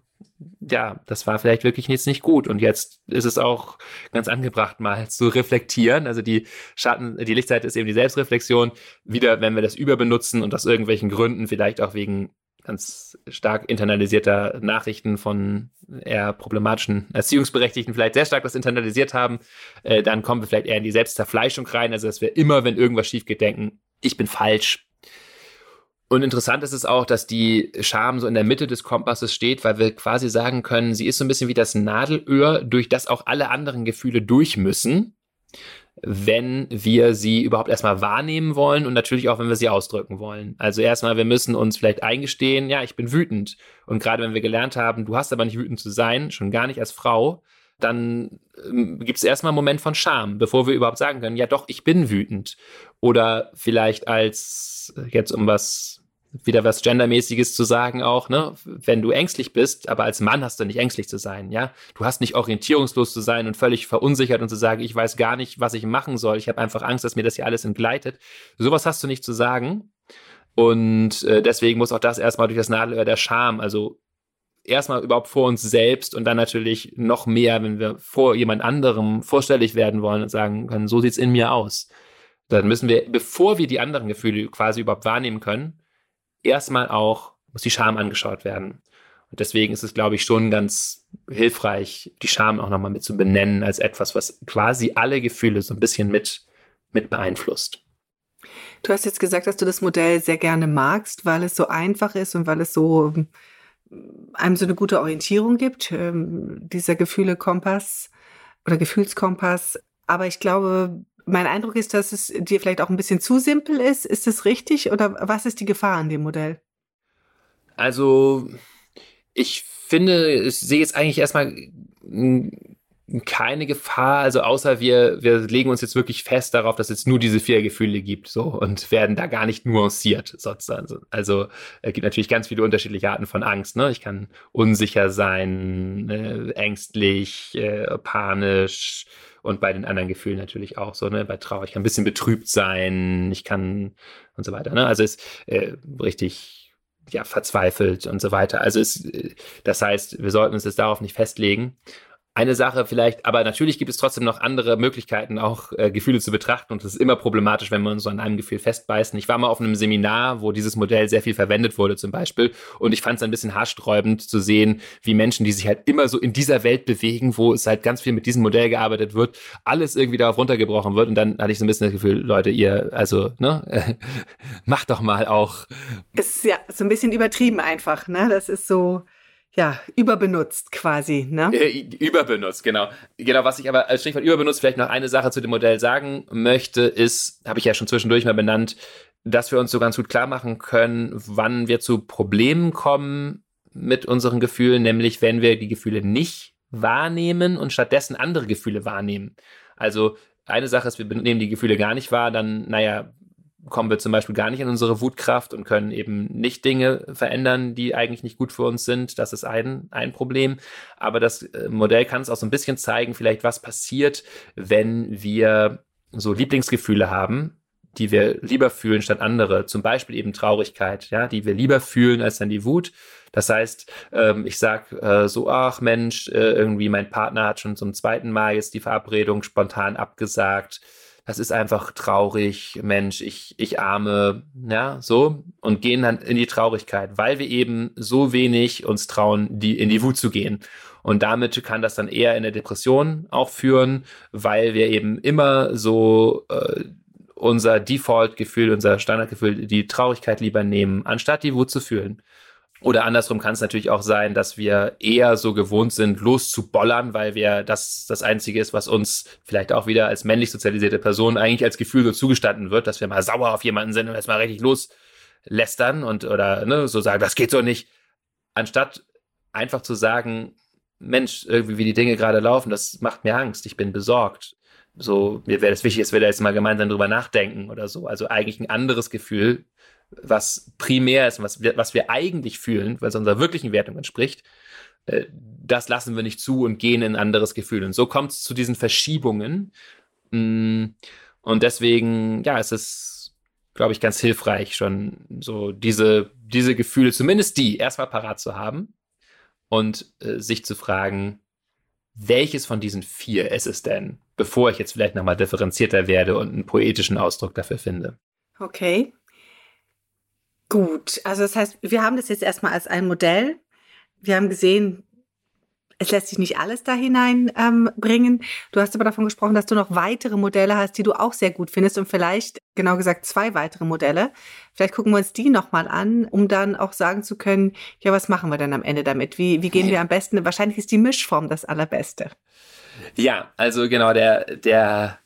ja, das war vielleicht wirklich jetzt nicht gut. Und jetzt ist es auch ganz angebracht, mal zu reflektieren. Also die Schatten, die Lichtseite ist eben die Selbstreflexion. Wieder, wenn wir das überbenutzen und aus irgendwelchen Gründen, vielleicht auch wegen ganz stark internalisierter Nachrichten von eher problematischen Erziehungsberechtigten vielleicht sehr stark das internalisiert haben, äh, dann kommen wir vielleicht eher in die Selbstzerfleischung rein, also dass wir immer, wenn irgendwas schief geht, denken, ich bin falsch. Und interessant ist es auch, dass die Scham so in der Mitte des Kompasses steht, weil wir quasi sagen können, sie ist so ein bisschen wie das Nadelöhr, durch das auch alle anderen Gefühle durch müssen wenn wir sie überhaupt erstmal wahrnehmen wollen und natürlich auch, wenn wir sie ausdrücken wollen. Also erstmal, wir müssen uns vielleicht eingestehen, ja, ich bin wütend. Und gerade wenn wir gelernt haben, du hast aber nicht wütend zu sein, schon gar nicht als Frau, dann ähm, gibt es erstmal einen Moment von Scham, bevor wir überhaupt sagen können, ja doch, ich bin wütend. Oder vielleicht als, jetzt um was wieder was Gendermäßiges zu sagen auch, ne? Wenn du ängstlich bist, aber als Mann hast du nicht ängstlich zu sein, ja? Du hast nicht orientierungslos zu sein und völlig verunsichert und zu sagen, ich weiß gar nicht, was ich machen soll. Ich habe einfach Angst, dass mir das hier alles entgleitet. Sowas hast du nicht zu sagen. Und äh, deswegen muss auch das erstmal durch das Nadelöhr der Scham, also erstmal überhaupt vor uns selbst und dann natürlich noch mehr, wenn wir vor jemand anderem vorstellig werden wollen und sagen können, so sieht's in mir aus. Dann müssen wir, bevor wir die anderen Gefühle quasi überhaupt wahrnehmen können, erstmal auch, muss die Scham angeschaut werden. Und deswegen ist es, glaube ich, schon ganz hilfreich, die Scham auch nochmal mit zu benennen als etwas, was quasi alle Gefühle so ein bisschen mit, mit beeinflusst. Du hast jetzt gesagt, dass du das Modell sehr gerne magst, weil es so einfach ist und weil es so einem so eine gute Orientierung gibt, ähm, dieser Gefühle-Kompass oder Gefühlskompass. Aber ich glaube, mein Eindruck ist, dass es dir vielleicht auch ein bisschen zu simpel ist. Ist das richtig oder was ist die Gefahr an dem Modell? Also, ich finde, ich sehe jetzt eigentlich erstmal keine Gefahr, also außer wir, wir legen uns jetzt wirklich fest darauf, dass es nur diese vier Gefühle gibt, so und werden da gar nicht nuanciert sozusagen. Also es gibt natürlich ganz viele unterschiedliche Arten von Angst. Ne? Ich kann unsicher sein, äh, ängstlich, äh, panisch und bei den anderen Gefühlen natürlich auch so. Ne? Bei Trauer, ich kann ein bisschen betrübt sein, ich kann und so weiter. Ne? Also ist äh, richtig ja verzweifelt und so weiter. Also ist, äh, das heißt, wir sollten uns jetzt darauf nicht festlegen eine Sache vielleicht, aber natürlich gibt es trotzdem noch andere Möglichkeiten, auch äh, Gefühle zu betrachten. Und es ist immer problematisch, wenn wir uns so an einem Gefühl festbeißen. Ich war mal auf einem Seminar, wo dieses Modell sehr viel verwendet wurde, zum Beispiel. Und ich fand es ein bisschen haarsträubend zu sehen, wie Menschen, die sich halt immer so in dieser Welt bewegen, wo es halt ganz viel mit diesem Modell gearbeitet wird, alles irgendwie darauf runtergebrochen wird. Und dann hatte ich so ein bisschen das Gefühl, Leute, ihr, also, ne, macht doch mal auch. Ist ja so ein bisschen übertrieben einfach, ne? Das ist so ja, überbenutzt quasi, ne? Äh, überbenutzt, genau. Genau, was ich aber als Stichwort überbenutzt vielleicht noch eine Sache zu dem Modell sagen möchte, ist, habe ich ja schon zwischendurch mal benannt, dass wir uns so ganz gut klar machen können, wann wir zu Problemen kommen mit unseren Gefühlen, nämlich wenn wir die Gefühle nicht wahrnehmen und stattdessen andere Gefühle wahrnehmen. Also eine Sache ist, wir nehmen die Gefühle gar nicht wahr, dann, naja, kommen wir zum Beispiel gar nicht in unsere Wutkraft und können eben nicht Dinge verändern, die eigentlich nicht gut für uns sind. Das ist ein, ein Problem. Aber das äh, Modell kann es auch so ein bisschen zeigen, vielleicht was passiert, wenn wir so Lieblingsgefühle haben, die wir lieber fühlen statt andere. Zum Beispiel eben Traurigkeit, ja, die wir lieber fühlen als dann die Wut. Das heißt, ähm, ich sag äh, so, ach Mensch, äh, irgendwie mein Partner hat schon zum zweiten Mal jetzt die Verabredung spontan abgesagt das ist einfach traurig, Mensch, ich, ich arme, ja, so, und gehen dann in die Traurigkeit, weil wir eben so wenig uns trauen, die, in die Wut zu gehen. Und damit kann das dann eher in der Depression auch führen, weil wir eben immer so äh, unser Default-Gefühl, unser Standardgefühl, die Traurigkeit lieber nehmen, anstatt die Wut zu fühlen. Oder andersrum kann es natürlich auch sein, dass wir eher so gewohnt sind, loszubollern, weil wir das das Einzige ist, was uns vielleicht auch wieder als männlich sozialisierte Person eigentlich als Gefühl so zugestanden wird, dass wir mal sauer auf jemanden sind und erstmal richtig loslästern und oder ne, so sagen, das geht so nicht. Anstatt einfach zu sagen, Mensch, irgendwie wie die Dinge gerade laufen, das macht mir Angst, ich bin besorgt. So, mir wäre das wichtig, dass wir da jetzt mal gemeinsam drüber nachdenken oder so. Also eigentlich ein anderes Gefühl, was primär ist, was wir, was wir eigentlich fühlen, weil es unserer wirklichen Wertung entspricht, äh, das lassen wir nicht zu und gehen in ein anderes Gefühl. Und so kommt es zu diesen Verschiebungen. Mm, und deswegen, ja, es ist, glaube ich, ganz hilfreich, schon so diese, diese Gefühle, zumindest die, erstmal parat zu haben und äh, sich zu fragen, welches von diesen vier ist es denn, bevor ich jetzt vielleicht nochmal differenzierter werde und einen poetischen Ausdruck dafür finde. Okay. Gut, also das heißt, wir haben das jetzt erstmal als ein Modell. Wir haben gesehen, es lässt sich nicht alles da hineinbringen. Ähm, du hast aber davon gesprochen, dass du noch weitere Modelle hast, die du auch sehr gut findest und vielleicht, genau gesagt, zwei weitere Modelle. Vielleicht gucken wir uns die nochmal an, um dann auch sagen zu können, ja, was machen wir denn am Ende damit? Wie, wie gehen wir am besten? Wahrscheinlich ist die Mischform das Allerbeste. Ja, also genau, der, der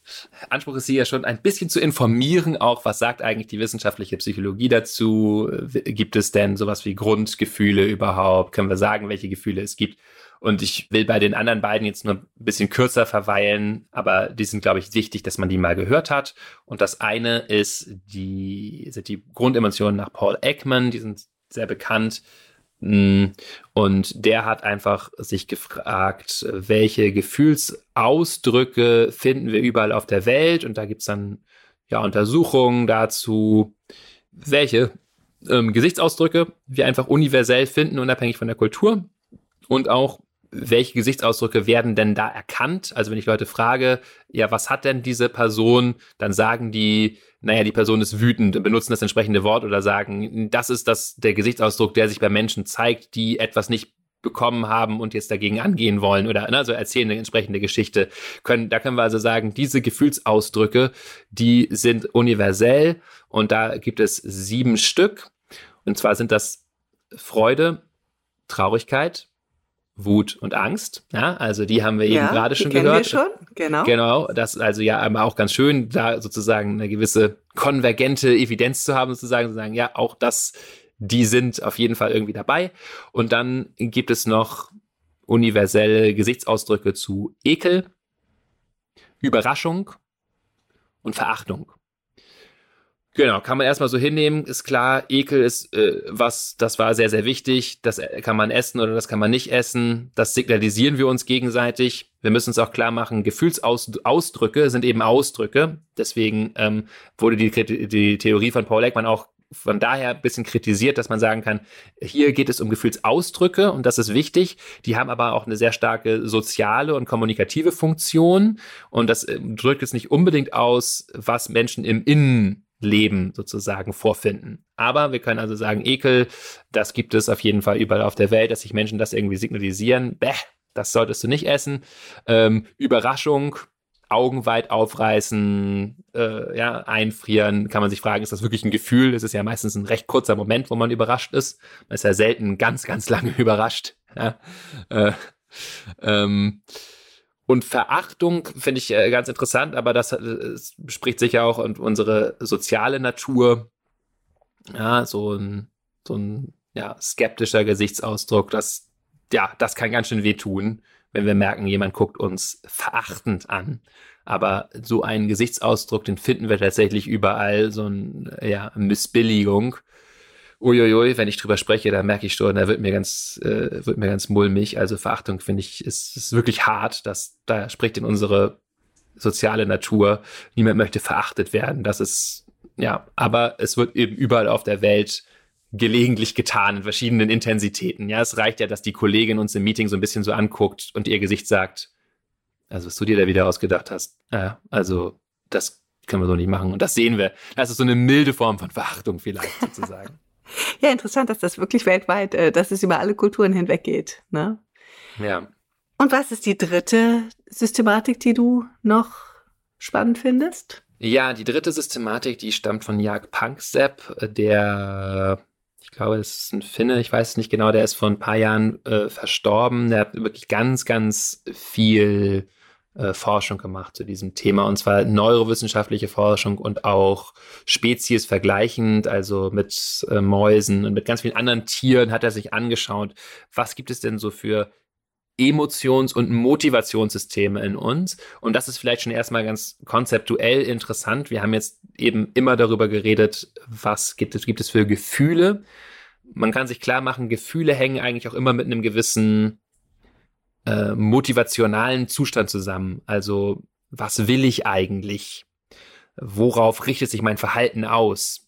Anspruch ist hier schon ein bisschen zu informieren, auch was sagt eigentlich die wissenschaftliche Psychologie dazu? Gibt es denn sowas wie Grundgefühle überhaupt? Können wir sagen, welche Gefühle es gibt? Und ich will bei den anderen beiden jetzt nur ein bisschen kürzer verweilen, aber die sind, glaube ich, wichtig, dass man die mal gehört hat. Und das eine ist die, sind die Grundemotionen nach Paul Ekman, die sind sehr bekannt. Mm, und der hat einfach sich gefragt, welche Gefühlsausdrücke finden wir überall auf der Welt. Und da gibt es dann ja Untersuchungen dazu, welche ähm, Gesichtsausdrücke wir einfach universell finden, unabhängig von der Kultur. und auch welche Gesichtsausdrücke werden denn da erkannt? Also wenn ich Leute frage, ja, was hat denn diese Person, dann sagen die, naja, die Person ist wütend benutzen das entsprechende Wort oder sagen, das ist das, der Gesichtsausdruck, der sich bei Menschen zeigt, die etwas nicht bekommen haben und jetzt dagegen angehen wollen oder also erzählen eine entsprechende Geschichte. Können, da können wir also sagen, diese Gefühlsausdrücke, die sind universell und da gibt es sieben Stück. Und zwar sind das Freude, Traurigkeit, Wut und Angst. Ja, also die haben wir ja, eben gerade schon kennen gehört. Wir schon, genau. Genau, das ist also ja aber auch ganz schön, da sozusagen eine gewisse konvergente Evidenz zu haben, sozusagen, zu sagen, ja, auch das, die sind auf jeden Fall irgendwie dabei. Und dann gibt es noch universelle Gesichtsausdrücke zu Ekel, Überraschung und Verachtung. Genau, kann man erstmal so hinnehmen, ist klar, Ekel ist äh, was, das war sehr, sehr wichtig, das kann man essen oder das kann man nicht essen, das signalisieren wir uns gegenseitig. Wir müssen uns auch klar machen, Gefühlsausdrücke sind eben Ausdrücke, deswegen ähm, wurde die, die Theorie von Paul Ekman auch von daher ein bisschen kritisiert, dass man sagen kann, hier geht es um Gefühlsausdrücke und das ist wichtig. Die haben aber auch eine sehr starke soziale und kommunikative Funktion. Und das äh, drückt jetzt nicht unbedingt aus, was Menschen im Innen Leben sozusagen vorfinden. Aber wir können also sagen, Ekel, das gibt es auf jeden Fall überall auf der Welt, dass sich Menschen das irgendwie signalisieren. Bäh, das solltest du nicht essen. Ähm, Überraschung, Augen weit aufreißen, äh, ja, einfrieren, kann man sich fragen, ist das wirklich ein Gefühl? Es ist ja meistens ein recht kurzer Moment, wo man überrascht ist. Man ist ja selten ganz, ganz lange überrascht. Ja. Äh, ähm, und Verachtung finde ich äh, ganz interessant, aber das, das äh, spricht sicher auch um unsere soziale Natur. Ja, so ein, so ein ja, skeptischer Gesichtsausdruck, das, ja, das kann ganz schön wehtun, wenn wir merken, jemand guckt uns verachtend an. Aber so einen Gesichtsausdruck, den finden wir tatsächlich überall, so ein, ja, Missbilligung uiuiui, wenn ich drüber spreche, da merke ich schon, da wird mir ganz, äh, wird mir ganz mulmig. Also Verachtung finde ich, ist, ist wirklich hart. Das, da spricht in unsere soziale Natur. Niemand möchte verachtet werden. Das ist, ja, aber es wird eben überall auf der Welt gelegentlich getan in verschiedenen Intensitäten. Ja, es reicht ja, dass die Kollegin uns im Meeting so ein bisschen so anguckt und ihr Gesicht sagt, also was du dir da wieder ausgedacht hast. Ja, also das können wir so nicht machen. Und das sehen wir. Das ist so eine milde Form von Verachtung vielleicht sozusagen. Ja, interessant, dass das wirklich weltweit, äh, dass es über alle Kulturen hinweg geht. Ne? Ja. Und was ist die dritte Systematik, die du noch spannend findest? Ja, die dritte Systematik, die stammt von Jag Panksepp, der, ich glaube, es ist ein Finne, ich weiß es nicht genau, der ist vor ein paar Jahren äh, verstorben. Der hat wirklich ganz, ganz viel äh, Forschung gemacht zu diesem Thema, und zwar neurowissenschaftliche Forschung und auch Spezies vergleichend, also mit äh, Mäusen und mit ganz vielen anderen Tieren hat er sich angeschaut, was gibt es denn so für Emotions- und Motivationssysteme in uns. Und das ist vielleicht schon erstmal ganz konzeptuell interessant. Wir haben jetzt eben immer darüber geredet, was gibt es, gibt es für Gefühle. Man kann sich klar machen, Gefühle hängen eigentlich auch immer mit einem gewissen äh, motivationalen Zustand zusammen. Also, was will ich eigentlich? Worauf richtet sich mein Verhalten aus?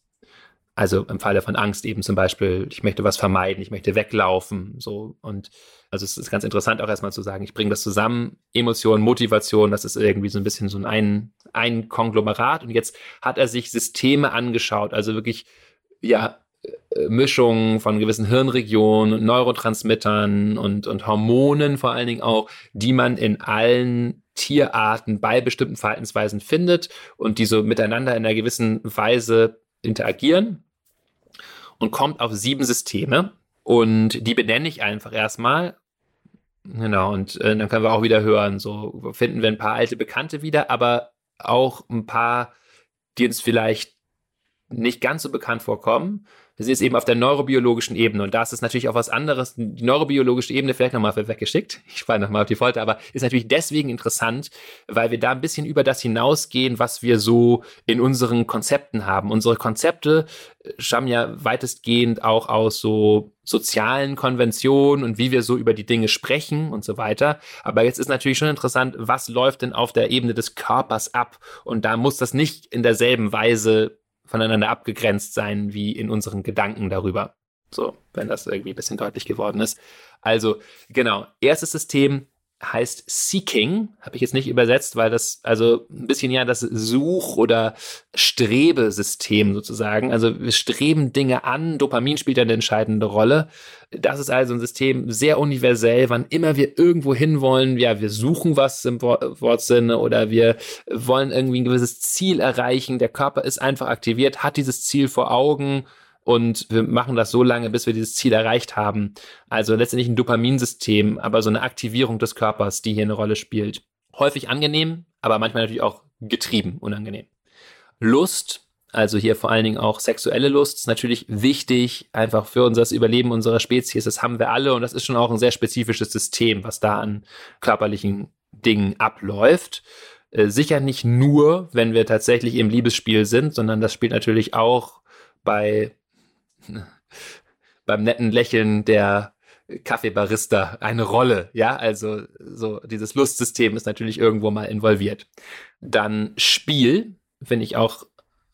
Also im Falle von Angst eben zum Beispiel, ich möchte was vermeiden, ich möchte weglaufen, so und also es ist ganz interessant auch erstmal zu sagen, ich bringe das zusammen, Emotion, Motivation, das ist irgendwie so ein bisschen so ein, ein Konglomerat und jetzt hat er sich Systeme angeschaut, also wirklich ja Mischung von gewissen Hirnregionen, Neurotransmittern und, und Hormonen vor allen Dingen auch, die man in allen Tierarten bei bestimmten Verhaltensweisen findet und die so miteinander in einer gewissen Weise interagieren und kommt auf sieben Systeme und die benenne ich einfach erstmal. Genau, und äh, dann können wir auch wieder hören, so finden wir ein paar alte Bekannte wieder, aber auch ein paar, die uns vielleicht nicht ganz so bekannt vorkommen sind jetzt eben auf der neurobiologischen Ebene und da ist es natürlich auch was anderes. Die neurobiologische Ebene vielleicht nochmal weggeschickt. Ich spanne nochmal auf die Folter, aber ist natürlich deswegen interessant, weil wir da ein bisschen über das hinausgehen, was wir so in unseren Konzepten haben. Unsere Konzepte äh, stammen ja weitestgehend auch aus so sozialen Konventionen und wie wir so über die Dinge sprechen und so weiter. Aber jetzt ist natürlich schon interessant, was läuft denn auf der Ebene des Körpers ab? Und da muss das nicht in derselben Weise voneinander abgegrenzt sein wie in unseren Gedanken darüber. So, wenn das irgendwie ein bisschen deutlich geworden ist. Also, genau, erstes System heißt Seeking, habe ich jetzt nicht übersetzt, weil das also ein bisschen ja das Such- oder Strebesystem sozusagen. Also wir streben Dinge an, Dopamin spielt eine entscheidende Rolle. Das ist also ein System sehr universell, wann immer wir irgendwo hinwollen, ja, wir suchen was im Wortsinne oder wir wollen irgendwie ein gewisses Ziel erreichen. Der Körper ist einfach aktiviert, hat dieses Ziel vor Augen und wir machen das so lange, bis wir dieses Ziel erreicht haben. Also letztendlich ein Dopaminsystem, aber so eine Aktivierung des Körpers, die hier eine Rolle spielt. Häufig angenehm, aber manchmal natürlich auch getrieben, unangenehm. Lust, also hier vor allen Dingen auch sexuelle Lust, ist natürlich wichtig, einfach für unser Überleben unserer Spezies. Das haben wir alle und das ist schon auch ein sehr spezifisches System, was da an körperlichen Dingen abläuft. Äh, sicher nicht nur, wenn wir tatsächlich im Liebesspiel sind, sondern das spielt natürlich auch bei beim netten Lächeln der Kaffeebarista eine Rolle, ja, also so dieses Lustsystem ist natürlich irgendwo mal involviert. Dann Spiel, finde ich auch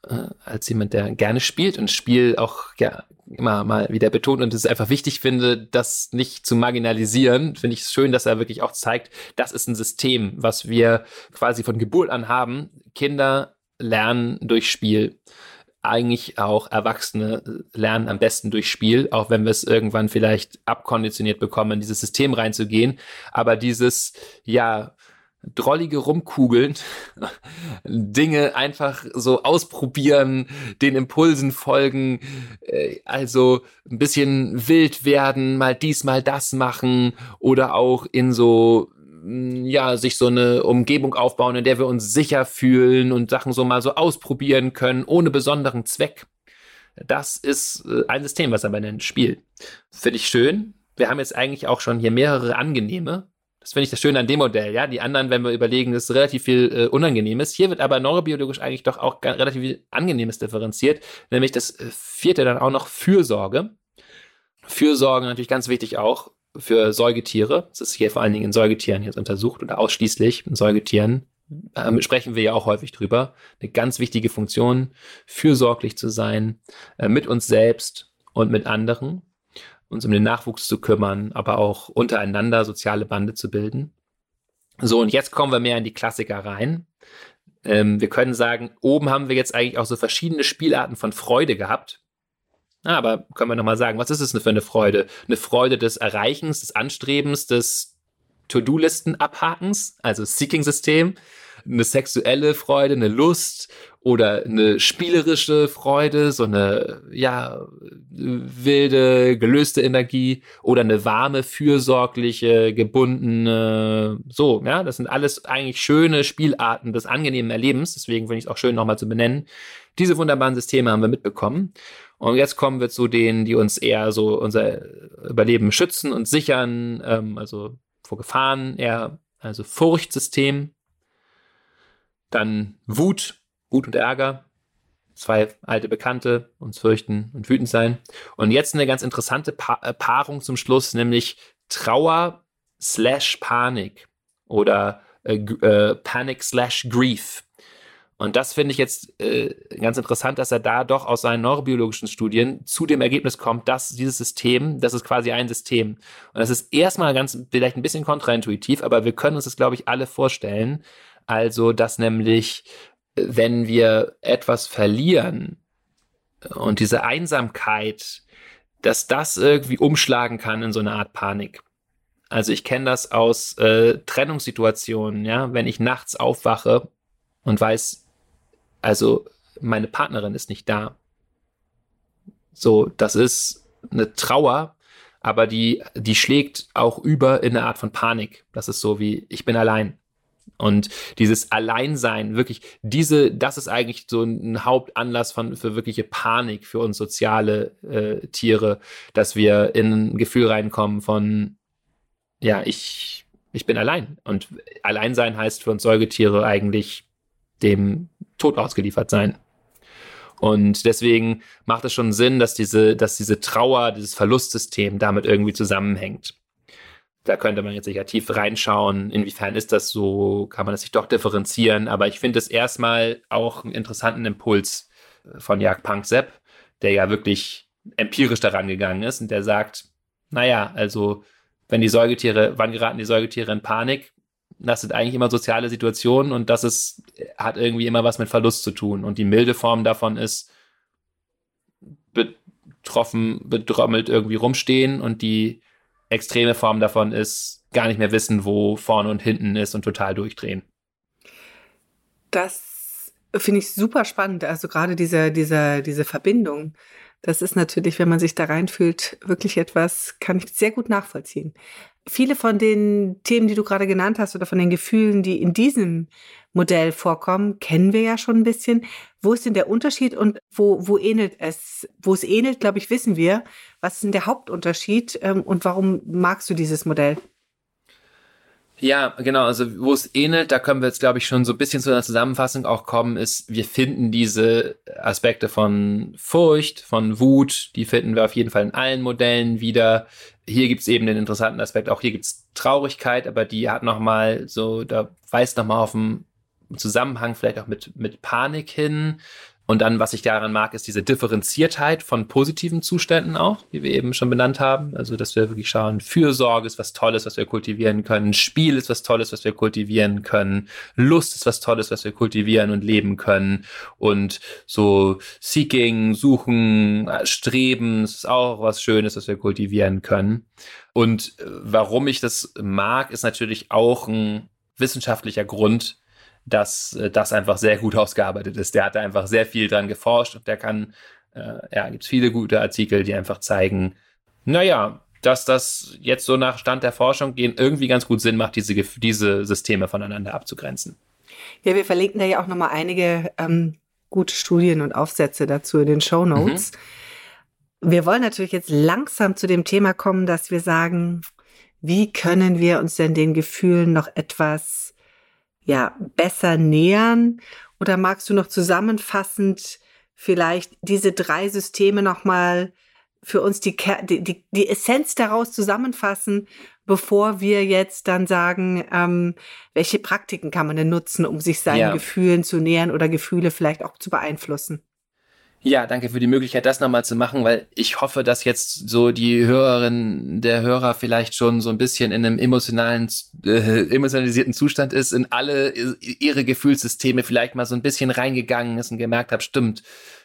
äh, als jemand, der gerne spielt und Spiel auch ja immer mal wieder betont und es einfach wichtig finde, das nicht zu marginalisieren, finde ich es schön, dass er wirklich auch zeigt, das ist ein System, was wir quasi von Geburt an haben. Kinder lernen durch Spiel eigentlich auch Erwachsene lernen am besten durch Spiel, auch wenn wir es irgendwann vielleicht abkonditioniert bekommen, in dieses System reinzugehen. Aber dieses, ja, drollige Rumkugeln, Dinge einfach so ausprobieren, den Impulsen folgen, äh, also ein bisschen wild werden, mal dies, mal das machen oder auch in so ja, sich so eine Umgebung aufbauen, in der wir uns sicher fühlen und Sachen so mal so ausprobieren können, ohne besonderen Zweck. Das ist äh, ein System, was er aber nennt, Spiel. Finde ich schön. Wir haben jetzt eigentlich auch schon hier mehrere angenehme. Das finde ich das Schöne an dem Modell, ja. Die anderen, wenn wir überlegen, ist relativ viel äh, Unangenehmes. Hier wird aber neurobiologisch eigentlich doch auch relativ viel Angenehmes differenziert. Nämlich das äh, vierte dann auch noch Fürsorge. Fürsorge natürlich ganz wichtig auch für Säugetiere. Das ist hier vor allen Dingen in Säugetieren jetzt untersucht oder ausschließlich in Säugetieren. Ähm, sprechen wir ja auch häufig drüber. Eine ganz wichtige Funktion, fürsorglich zu sein, äh, mit uns selbst und mit anderen, uns um den Nachwuchs zu kümmern, aber auch untereinander soziale Bande zu bilden. So, und jetzt kommen wir mehr in die Klassiker rein. Ähm, wir können sagen, oben haben wir jetzt eigentlich auch so verschiedene Spielarten von Freude gehabt. Ah, aber können wir nochmal sagen, was ist es für eine Freude? Eine Freude des Erreichens, des Anstrebens, des To-Do-Listen abhakens, also Seeking-System, eine sexuelle Freude, eine Lust oder eine spielerische Freude, so eine, ja, wilde, gelöste Energie oder eine warme, fürsorgliche, gebundene, so, ja, das sind alles eigentlich schöne Spielarten des angenehmen Erlebens, deswegen finde ich es auch schön nochmal zu benennen. Diese wunderbaren Systeme haben wir mitbekommen. Und jetzt kommen wir zu denen, die uns eher so unser Überleben schützen und sichern, ähm, also vor Gefahren, eher, also Furchtsystem. Dann Wut, Wut und Ärger. Zwei alte Bekannte, uns fürchten und wütend sein. Und jetzt eine ganz interessante pa äh, Paarung zum Schluss, nämlich Trauer slash Panik oder äh, äh, Panic slash Grief. Und das finde ich jetzt äh, ganz interessant, dass er da doch aus seinen neurobiologischen Studien zu dem Ergebnis kommt, dass dieses System, das ist quasi ein System. Und das ist erstmal ganz, vielleicht ein bisschen kontraintuitiv, aber wir können uns das, glaube ich, alle vorstellen. Also, dass nämlich, wenn wir etwas verlieren und diese Einsamkeit, dass das irgendwie umschlagen kann in so eine Art Panik. Also ich kenne das aus äh, Trennungssituationen, ja, wenn ich nachts aufwache und weiß, also meine Partnerin ist nicht da. So, das ist eine Trauer, aber die, die schlägt auch über in eine Art von Panik. Das ist so wie, ich bin allein. Und dieses Alleinsein, wirklich, diese, das ist eigentlich so ein Hauptanlass von, für wirkliche Panik für uns soziale äh, Tiere, dass wir in ein Gefühl reinkommen von, ja, ich, ich bin allein. Und Alleinsein heißt für uns Säugetiere eigentlich dem Tod ausgeliefert sein. Und deswegen macht es schon Sinn, dass diese, dass diese Trauer, dieses Verlustsystem damit irgendwie zusammenhängt. Da könnte man jetzt sicher tief reinschauen, inwiefern ist das so, kann man das sich doch differenzieren. Aber ich finde es erstmal auch einen interessanten Impuls von Jörg Punksepp, der ja wirklich empirisch daran gegangen ist und der sagt, naja, also wenn die Säugetiere, wann geraten die Säugetiere in Panik? Das sind eigentlich immer soziale Situationen und das ist, hat irgendwie immer was mit Verlust zu tun. Und die milde Form davon ist betroffen, bedrommelt irgendwie rumstehen und die extreme Form davon ist gar nicht mehr wissen, wo vorne und hinten ist und total durchdrehen. Das finde ich super spannend. Also gerade diese, diese, diese Verbindung. Das ist natürlich, wenn man sich da reinfühlt, wirklich etwas, kann ich sehr gut nachvollziehen. Viele von den Themen, die du gerade genannt hast oder von den Gefühlen, die in diesem Modell vorkommen, kennen wir ja schon ein bisschen. Wo ist denn der Unterschied und wo, wo ähnelt es? Wo es ähnelt, glaube ich, wissen wir. Was ist denn der Hauptunterschied ähm, und warum magst du dieses Modell? Ja, genau. Also wo es ähnelt, da können wir jetzt, glaube ich, schon so ein bisschen zu einer Zusammenfassung auch kommen, ist, wir finden diese Aspekte von Furcht, von Wut, die finden wir auf jeden Fall in allen Modellen wieder. Hier gibt es eben den interessanten Aspekt, auch hier gibt es Traurigkeit, aber die hat nochmal so, da weist nochmal auf einen Zusammenhang vielleicht auch mit, mit Panik hin. Und dann, was ich daran mag, ist diese Differenziertheit von positiven Zuständen auch, wie wir eben schon benannt haben. Also, dass wir wirklich schauen, Fürsorge ist was Tolles, was wir kultivieren können. Spiel ist was Tolles, was wir kultivieren können. Lust ist was Tolles, was wir kultivieren und leben können. Und so Seeking, Suchen, Streben ist auch was Schönes, was wir kultivieren können. Und äh, warum ich das mag, ist natürlich auch ein wissenschaftlicher Grund, dass äh, das einfach sehr gut ausgearbeitet ist. Der hat da einfach sehr viel dran geforscht und der kann, äh, ja, gibt viele gute Artikel, die einfach zeigen, naja, dass das jetzt so nach Stand der Forschung gehen irgendwie ganz gut Sinn macht, diese, diese Systeme voneinander abzugrenzen. Ja, wir verlinken da ja auch nochmal einige ähm, gute Studien und Aufsätze dazu in den Show Notes. Mhm. Wir wollen natürlich jetzt langsam zu dem Thema kommen, dass wir sagen, wie können wir uns denn den Gefühlen noch etwas ja, besser nähern? Oder magst du noch zusammenfassend vielleicht diese drei Systeme nochmal für uns die, die, die Essenz daraus zusammenfassen, bevor wir jetzt dann sagen, ähm, welche Praktiken kann man denn nutzen, um sich seinen ja. Gefühlen zu nähern oder Gefühle vielleicht auch zu beeinflussen? Ja, danke für die Möglichkeit, das nochmal zu machen, weil ich hoffe, dass jetzt so die Hörerin, der Hörer vielleicht schon so ein bisschen in einem emotionalen, äh, emotionalisierten Zustand ist, in alle ihre Gefühlssysteme vielleicht mal so ein bisschen reingegangen ist und gemerkt hat, stimmt,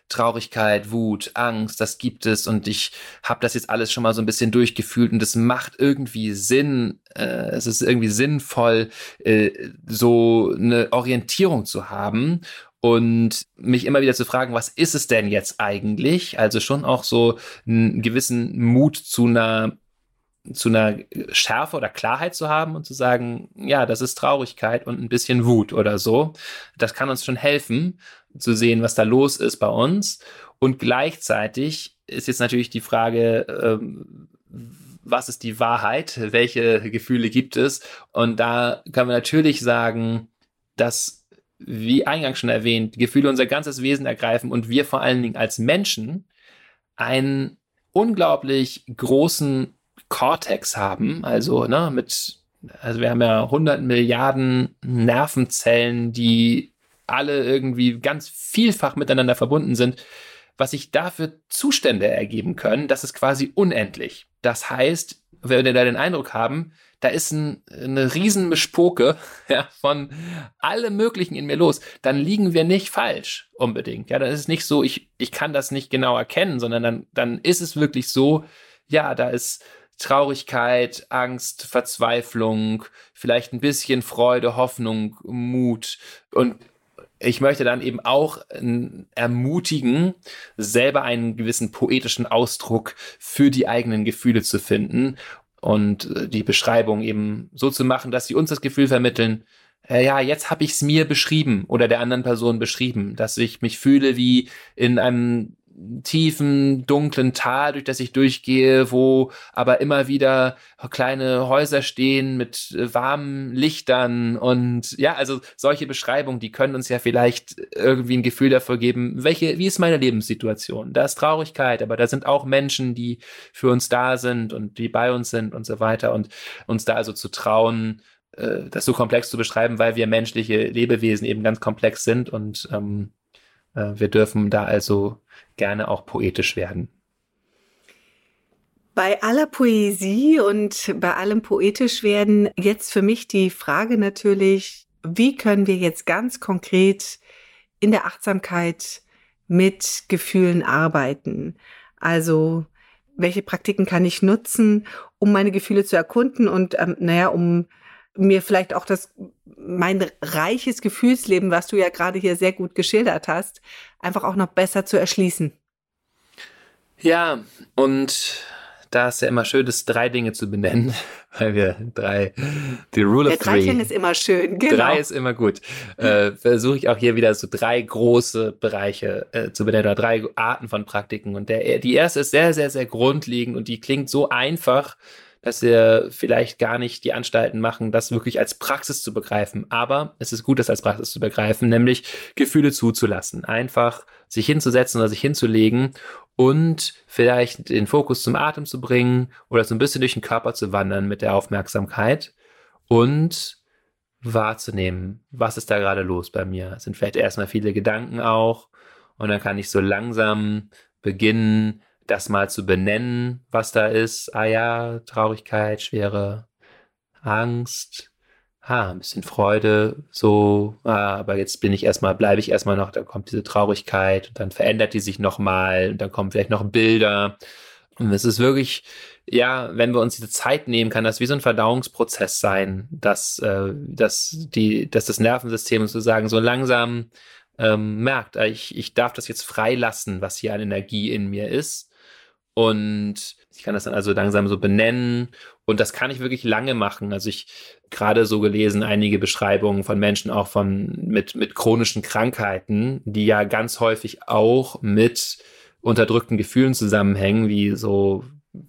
Traurigkeit, Wut, Angst, das gibt es und ich habe das jetzt alles schon mal so ein bisschen durchgefühlt und es macht irgendwie Sinn, äh, es ist irgendwie sinnvoll, äh, so eine Orientierung zu haben und mich immer wieder zu fragen, was ist es denn jetzt eigentlich? Also schon auch so einen gewissen Mut zu einer zu einer Schärfe oder Klarheit zu haben und zu sagen, ja, das ist Traurigkeit und ein bisschen Wut oder so. Das kann uns schon helfen, zu sehen, was da los ist bei uns. Und gleichzeitig ist jetzt natürlich die Frage, ähm, was ist die Wahrheit? Welche Gefühle gibt es? Und da können wir natürlich sagen, dass wie eingangs schon erwähnt, Gefühle unser ganzes Wesen ergreifen und wir vor allen Dingen als Menschen einen unglaublich großen Cortex haben, also ne, mit, also wir haben ja 100 Milliarden Nervenzellen, die alle irgendwie ganz vielfach miteinander verbunden sind, was sich dafür Zustände ergeben können, das ist quasi unendlich. Das heißt, wenn wir da den Eindruck haben, da ist ein, eine Riesenbespoke ja, von allem Möglichen in mir los, dann liegen wir nicht falsch unbedingt. Ja, dann ist es nicht so, ich, ich kann das nicht genau erkennen, sondern dann, dann ist es wirklich so, ja, da ist Traurigkeit, Angst, Verzweiflung, vielleicht ein bisschen Freude, Hoffnung, Mut. Und ich möchte dann eben auch ermutigen, selber einen gewissen poetischen Ausdruck für die eigenen Gefühle zu finden und äh, die Beschreibung eben so zu machen, dass sie uns das Gefühl vermitteln, äh, ja, jetzt habe ich es mir beschrieben oder der anderen Person beschrieben, dass ich mich fühle wie in einem tiefen, dunklen Tal, durch das ich durchgehe, wo aber immer wieder kleine Häuser stehen mit äh, warmen Lichtern und ja, also solche Beschreibungen, die können uns ja vielleicht irgendwie ein Gefühl dafür geben, welche, wie ist meine Lebenssituation? Da ist Traurigkeit, aber da sind auch Menschen, die für uns da sind und die bei uns sind und so weiter und uns da also zu trauen, äh, das so komplex zu beschreiben, weil wir menschliche Lebewesen eben ganz komplex sind und ähm, äh, wir dürfen da also gerne auch poetisch werden. Bei aller Poesie und bei allem poetisch werden jetzt für mich die Frage natürlich, wie können wir jetzt ganz konkret in der Achtsamkeit mit Gefühlen arbeiten? Also, welche Praktiken kann ich nutzen, um meine Gefühle zu erkunden und, ähm, naja, um mir vielleicht auch das, mein reiches Gefühlsleben, was du ja gerade hier sehr gut geschildert hast, einfach auch noch besser zu erschließen? Ja, und da ist ja immer schön, das drei Dinge zu benennen, weil wir drei, die Rule of Der Three. Dreiklang ist immer schön, genau. Drei ist immer gut. Äh, Versuche ich auch hier wieder so drei große Bereiche äh, zu benennen oder drei Arten von Praktiken. Und der, die erste ist sehr, sehr, sehr grundlegend und die klingt so einfach, dass wir vielleicht gar nicht die Anstalten machen, das wirklich als Praxis zu begreifen. Aber es ist gut, das als Praxis zu begreifen, nämlich Gefühle zuzulassen. Einfach sich hinzusetzen oder sich hinzulegen und vielleicht den Fokus zum Atem zu bringen oder so ein bisschen durch den Körper zu wandern mit der Aufmerksamkeit und wahrzunehmen, was ist da gerade los bei mir. Es sind vielleicht erstmal viele Gedanken auch und dann kann ich so langsam beginnen, das mal zu benennen, was da ist. Ah ja, Traurigkeit, Schwere, Angst, ah, ein bisschen Freude, so, ah, aber jetzt bin ich erstmal, bleibe ich erstmal noch, da kommt diese Traurigkeit und dann verändert die sich nochmal und dann kommen vielleicht noch Bilder. Und es ist wirklich, ja, wenn wir uns diese Zeit nehmen, kann das wie so ein Verdauungsprozess sein, dass, äh, dass, die, dass das Nervensystem sozusagen so langsam ähm, merkt, ich, ich darf das jetzt freilassen, was hier an Energie in mir ist und ich kann das dann also langsam so benennen. Und das kann ich wirklich lange machen. Also ich gerade so gelesen, einige Beschreibungen von Menschen auch von mit, mit chronischen Krankheiten, die ja ganz häufig auch mit unterdrückten Gefühlen zusammenhängen, wie so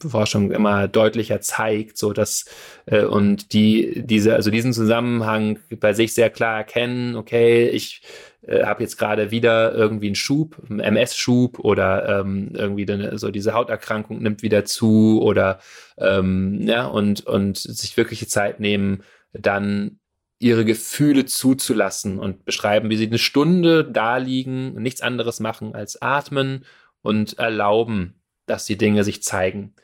Forschung immer deutlicher zeigt, so dass äh, und die diese also diesen Zusammenhang bei sich sehr klar erkennen. Okay, ich äh, habe jetzt gerade wieder irgendwie einen Schub, einen MS-Schub oder ähm, irgendwie dann, so diese Hauterkrankung nimmt wieder zu oder ähm, ja und und sich wirkliche Zeit nehmen, dann ihre Gefühle zuzulassen und beschreiben, wie sie eine Stunde da liegen, nichts anderes machen als atmen und erlauben, dass die Dinge sich zeigen.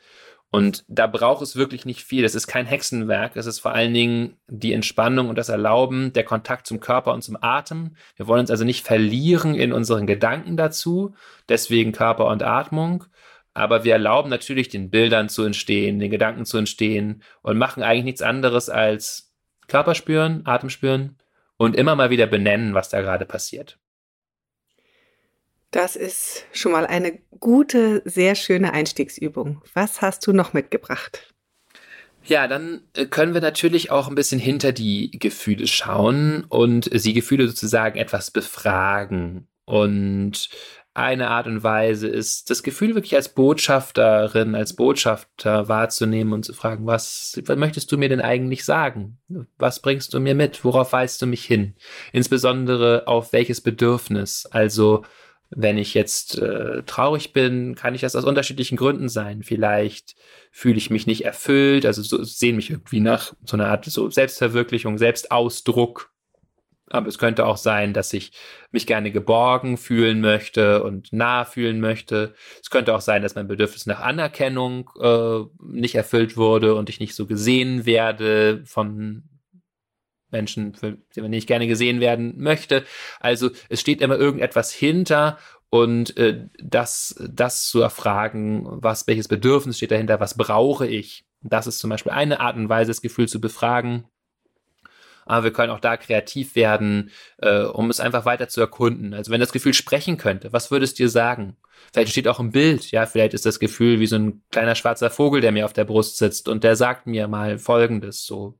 Und da braucht es wirklich nicht viel. Es ist kein Hexenwerk. Es ist vor allen Dingen die Entspannung und das Erlauben, der Kontakt zum Körper und zum Atem. Wir wollen uns also nicht verlieren in unseren Gedanken dazu. Deswegen Körper und Atmung. Aber wir erlauben natürlich den Bildern zu entstehen, den Gedanken zu entstehen und machen eigentlich nichts anderes als Körper spüren, Atem spüren und immer mal wieder benennen, was da gerade passiert. Das ist schon mal eine gute, sehr schöne Einstiegsübung. Was hast du noch mitgebracht? Ja, dann äh, können wir natürlich auch ein bisschen hinter die Gefühle schauen und sie Gefühle sozusagen etwas befragen. Und eine Art und Weise ist, das Gefühl wirklich als Botschafterin, als Botschafter wahrzunehmen und zu fragen, was, was möchtest du mir denn eigentlich sagen? Was bringst du mir mit? Worauf weist du mich hin? Insbesondere auf welches Bedürfnis? Also, wenn ich jetzt äh, traurig bin, kann ich das aus unterschiedlichen Gründen sein. Vielleicht fühle ich mich nicht erfüllt, also so, sehen mich irgendwie nach so einer Art so Selbstverwirklichung, Selbstausdruck. Aber es könnte auch sein, dass ich mich gerne geborgen fühlen möchte und nah fühlen möchte. Es könnte auch sein, dass mein Bedürfnis nach Anerkennung äh, nicht erfüllt wurde und ich nicht so gesehen werde von Menschen, für die ich gerne gesehen werden möchte. Also es steht immer irgendetwas hinter und äh, das, das zu erfragen, was, welches Bedürfnis steht dahinter, was brauche ich. Das ist zum Beispiel eine Art und Weise, das Gefühl zu befragen. Aber wir können auch da kreativ werden, äh, um es einfach weiter zu erkunden. Also wenn das Gefühl sprechen könnte, was würde es dir sagen? Vielleicht steht auch ein Bild, ja, vielleicht ist das Gefühl wie so ein kleiner schwarzer Vogel, der mir auf der Brust sitzt und der sagt mir mal Folgendes, so,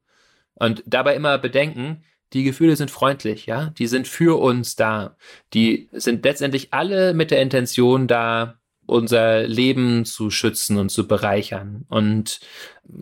und dabei immer bedenken, die Gefühle sind freundlich, ja, die sind für uns da. Die sind letztendlich alle mit der Intention da, unser Leben zu schützen und zu bereichern. Und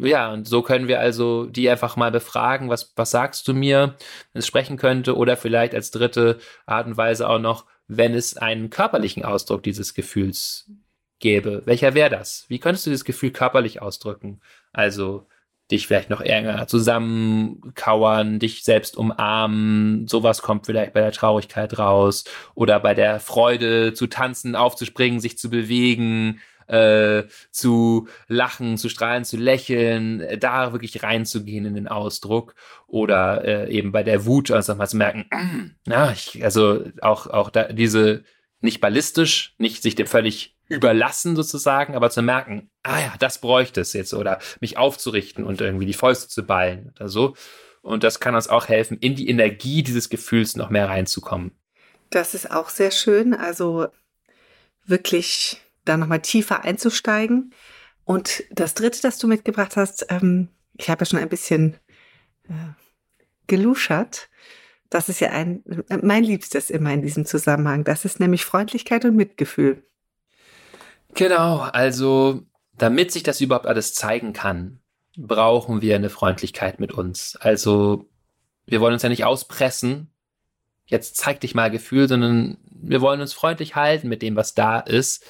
ja, und so können wir also die einfach mal befragen, was, was sagst du mir, wenn es sprechen könnte, oder vielleicht als dritte Art und Weise auch noch, wenn es einen körperlichen Ausdruck dieses Gefühls gäbe. Welcher wäre das? Wie könntest du dieses Gefühl körperlich ausdrücken? Also dich vielleicht noch enger zusammenkauern, dich selbst umarmen, sowas kommt vielleicht bei der Traurigkeit raus oder bei der Freude zu tanzen, aufzuspringen, sich zu bewegen. äh, zu lachen, zu strahlen, zu lächeln, äh, da wirklich reinzugehen in den Ausdruck oder äh, eben bei der Wut also mal zu merken, na, ich, also auch auch da diese nicht ballistisch, nicht sich dem völlig überlassen sozusagen, aber zu merken, ah ja, das bräuchte es jetzt oder mich aufzurichten und irgendwie die Fäuste zu ballen oder so. Und das kann uns auch helfen, in die Energie dieses Gefühls noch mehr reinzukommen. Das ist auch sehr schön. Also wirklich da nochmal tiefer einzusteigen. Und das dritte, das du mitgebracht hast, ähm, ich habe ja schon ein bisschen äh, geluschert. Das ist ja ein, mein Liebstes immer in diesem Zusammenhang. Das ist nämlich Freundlichkeit und Mitgefühl. Genau, also damit sich das überhaupt alles zeigen kann, brauchen wir eine Freundlichkeit mit uns. Also wir wollen uns ja nicht auspressen, jetzt zeig dich mal Gefühl, sondern wir wollen uns freundlich halten mit dem, was da ist.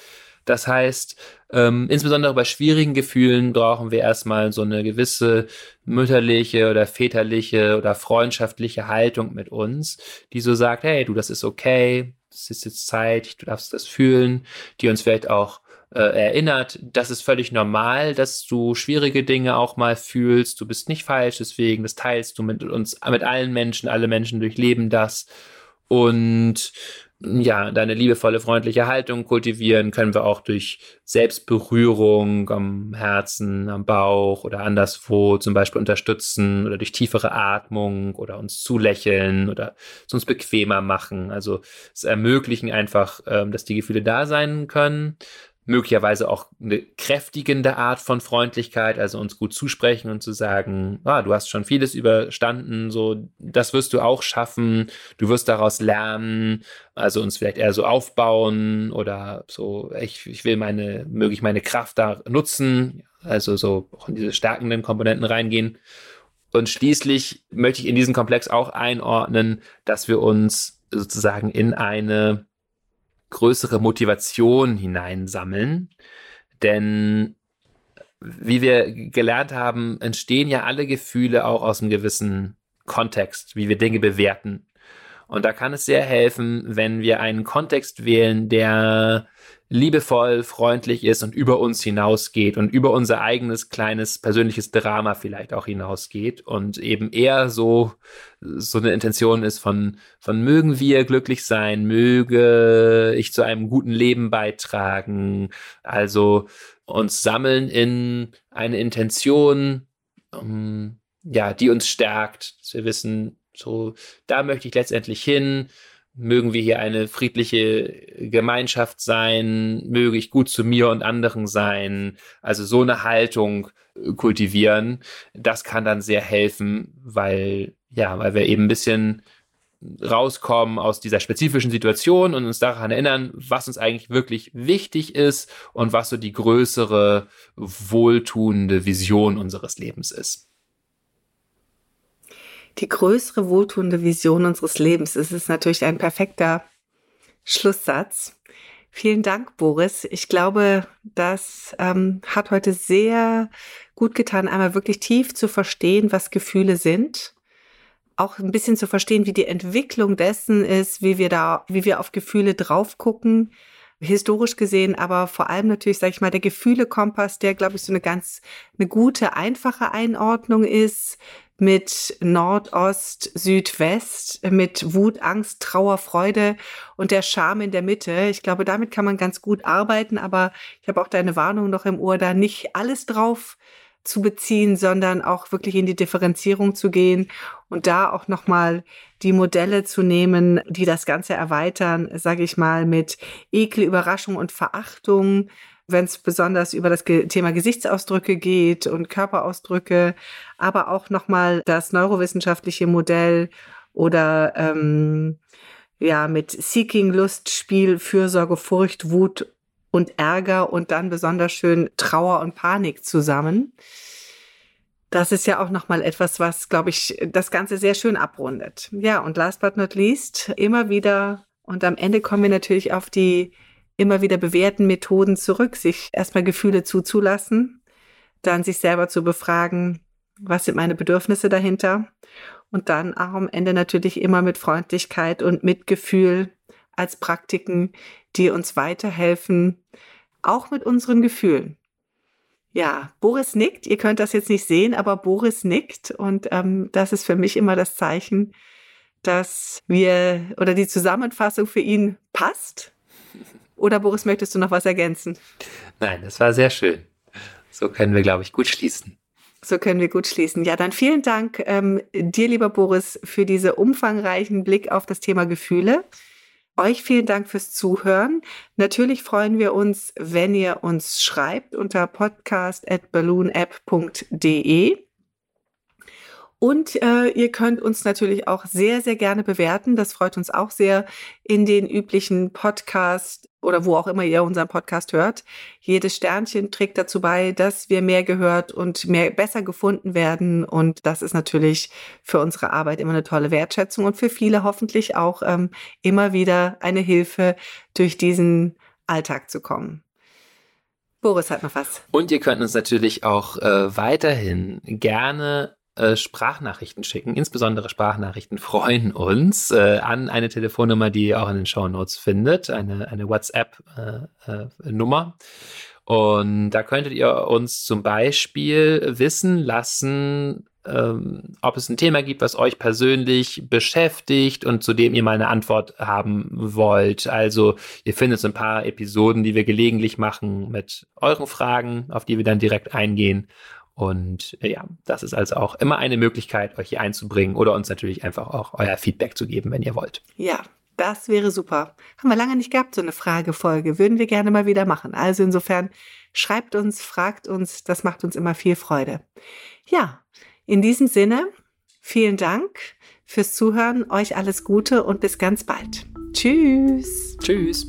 Das heißt, ähm, insbesondere bei schwierigen Gefühlen brauchen wir erstmal so eine gewisse mütterliche oder väterliche oder freundschaftliche Haltung mit uns, die so sagt, hey, du, das ist okay, es ist jetzt Zeit, du darfst das fühlen, die uns vielleicht auch äh, erinnert, das ist völlig normal, dass du schwierige Dinge auch mal fühlst. Du bist nicht falsch, deswegen, das teilst du mit uns, mit allen Menschen, alle Menschen durchleben das. Und ja, deine liebevolle, freundliche Haltung kultivieren können wir auch durch Selbstberührung am Herzen, am Bauch oder anderswo zum Beispiel unterstützen oder durch tiefere Atmung oder uns zulächeln oder es uns bequemer machen. Also es ermöglichen einfach, ähm, dass die Gefühle da sein können möglicherweise auch eine kräftigende Art von Freundlichkeit, also uns gut zusprechen und zu sagen, ah, du hast schon vieles überstanden, so, das wirst du auch schaffen, du wirst daraus lernen, also uns vielleicht eher so aufbauen oder so, ich, ich will meine, möge ich meine Kraft da nutzen, also so auch in diese stärkenden Komponenten reingehen. Und schließlich möchte ich in diesen Komplex auch einordnen, dass wir uns sozusagen in eine größere Motivation hineinsammeln. Denn wie wir gelernt haben, entstehen ja alle Gefühle auch aus einem gewissen Kontext, wie wir Dinge bewerten. Und da kann es sehr helfen, wenn wir einen Kontext wählen, der liebevoll, freundlich ist und über uns hinausgeht und über unser eigenes kleines persönliches Drama vielleicht auch hinausgeht und eben eher so, so eine Intention ist von, von mögen wir glücklich sein, möge ich zu einem guten Leben beitragen, also uns sammeln in eine Intention, um, ähm, ja, die uns stärkt, dass wir wissen, so, da möchte ich letztendlich hin, mögen wir hier eine friedliche Gemeinschaft sein, möge ich gut zu mir und anderen sein. Also so eine Haltung kultivieren, das kann dann sehr helfen, weil, ja, weil wir eben ein bisschen rauskommen aus dieser spezifischen Situation und uns daran erinnern, was uns eigentlich wirklich wichtig ist und was so die größere, wohltuende Vision unseres Lebens ist die größere wohltuende Vision unseres Lebens. Es ist natürlich ein perfekter Schlusssatz. Vielen Dank, Boris. Ich glaube, das ähm, hat heute sehr gut getan, einmal wirklich tief zu verstehen, was Gefühle sind. Auch ein bisschen zu verstehen, wie die Entwicklung dessen ist, wie wir da, wie wir auf Gefühle drauf gucken, historisch gesehen, aber vor allem natürlich, sage ich mal, der Gefühlekompass, der, glaube ich, so eine ganz, eine gute, einfache Einordnung ist, mit Nordost, Südwest, mit Wut, Angst, Trauer, Freude und der Scham in der Mitte. Ich glaube, damit kann man ganz gut arbeiten, aber ich habe auch deine Warnung noch im Ohr, da nicht alles drauf zu beziehen, sondern auch wirklich in die Differenzierung zu gehen und da auch nochmal die Modelle zu nehmen, die das Ganze erweitern, sage ich mal, mit Ekel, Überraschung und Verachtung, wenn es besonders über das Thema Gesichtsausdrücke geht und Körperausdrücke, aber auch nochmal das neurowissenschaftliche Modell oder ähm, ja mit Seeking, Lust, Spiel, Fürsorge, Furcht, Wut und Ärger und dann besonders schön Trauer und Panik zusammen. Das ist ja auch nochmal etwas, was, glaube ich, das Ganze sehr schön abrundet. Ja, und last but not least, immer wieder, und am Ende kommen wir natürlich auf die immer wieder bewährten Methoden zurück, sich erstmal Gefühle zuzulassen, dann sich selber zu befragen, was sind meine Bedürfnisse dahinter und dann auch am Ende natürlich immer mit Freundlichkeit und Mitgefühl als Praktiken, die uns weiterhelfen, auch mit unseren Gefühlen. Ja, Boris nickt. Ihr könnt das jetzt nicht sehen, aber Boris nickt. Und ähm, das ist für mich immer das Zeichen, dass wir oder die Zusammenfassung für ihn passt. Oder Boris, möchtest du noch was ergänzen? Nein, das war sehr schön. So können wir, glaube ich, gut schließen. So können wir gut schließen. Ja, dann vielen Dank ähm, dir, lieber Boris, für diesen umfangreichen Blick auf das Thema Gefühle. Euch vielen Dank fürs Zuhören. Natürlich freuen wir uns, wenn ihr uns schreibt unter podcast.balloonapp.de. Und äh, ihr könnt uns natürlich auch sehr, sehr gerne bewerten. Das freut uns auch sehr in den üblichen Podcast oder wo auch immer ihr unseren Podcast hört. Jedes Sternchen trägt dazu bei, dass wir mehr gehört und mehr besser gefunden werden. Und das ist natürlich für unsere Arbeit immer eine tolle Wertschätzung und für viele hoffentlich auch ähm, immer wieder eine Hilfe, durch diesen Alltag zu kommen. Boris hat noch was. Und ihr könnt uns natürlich auch äh, weiterhin gerne äh, Sprachnachrichten schicken, insbesondere Sprachnachrichten freuen uns äh, an eine Telefonnummer, die ihr auch in den Show Notes findet, eine, eine WhatsApp-Nummer. Äh, und da könntet ihr uns zum Beispiel wissen lassen, ähm, ob es ein Thema gibt, was euch persönlich beschäftigt und zu dem ihr mal eine Antwort haben wollt. Also ihr findet so ein paar Episoden, die wir gelegentlich machen mit euren Fragen, auf die wir dann direkt eingehen. Und ja, das ist also auch immer eine Möglichkeit, euch hier einzubringen oder uns natürlich einfach auch euer Feedback zu geben, wenn ihr wollt. Ja, das wäre super. Haben wir lange nicht gehabt, so eine Fragefolge. Würden wir gerne mal wieder machen. Also insofern schreibt uns, fragt uns. Das macht uns immer viel Freude. Ja, in diesem Sinne, vielen Dank fürs Zuhören. Euch alles Gute und bis ganz bald. Tschüss. Tschüss.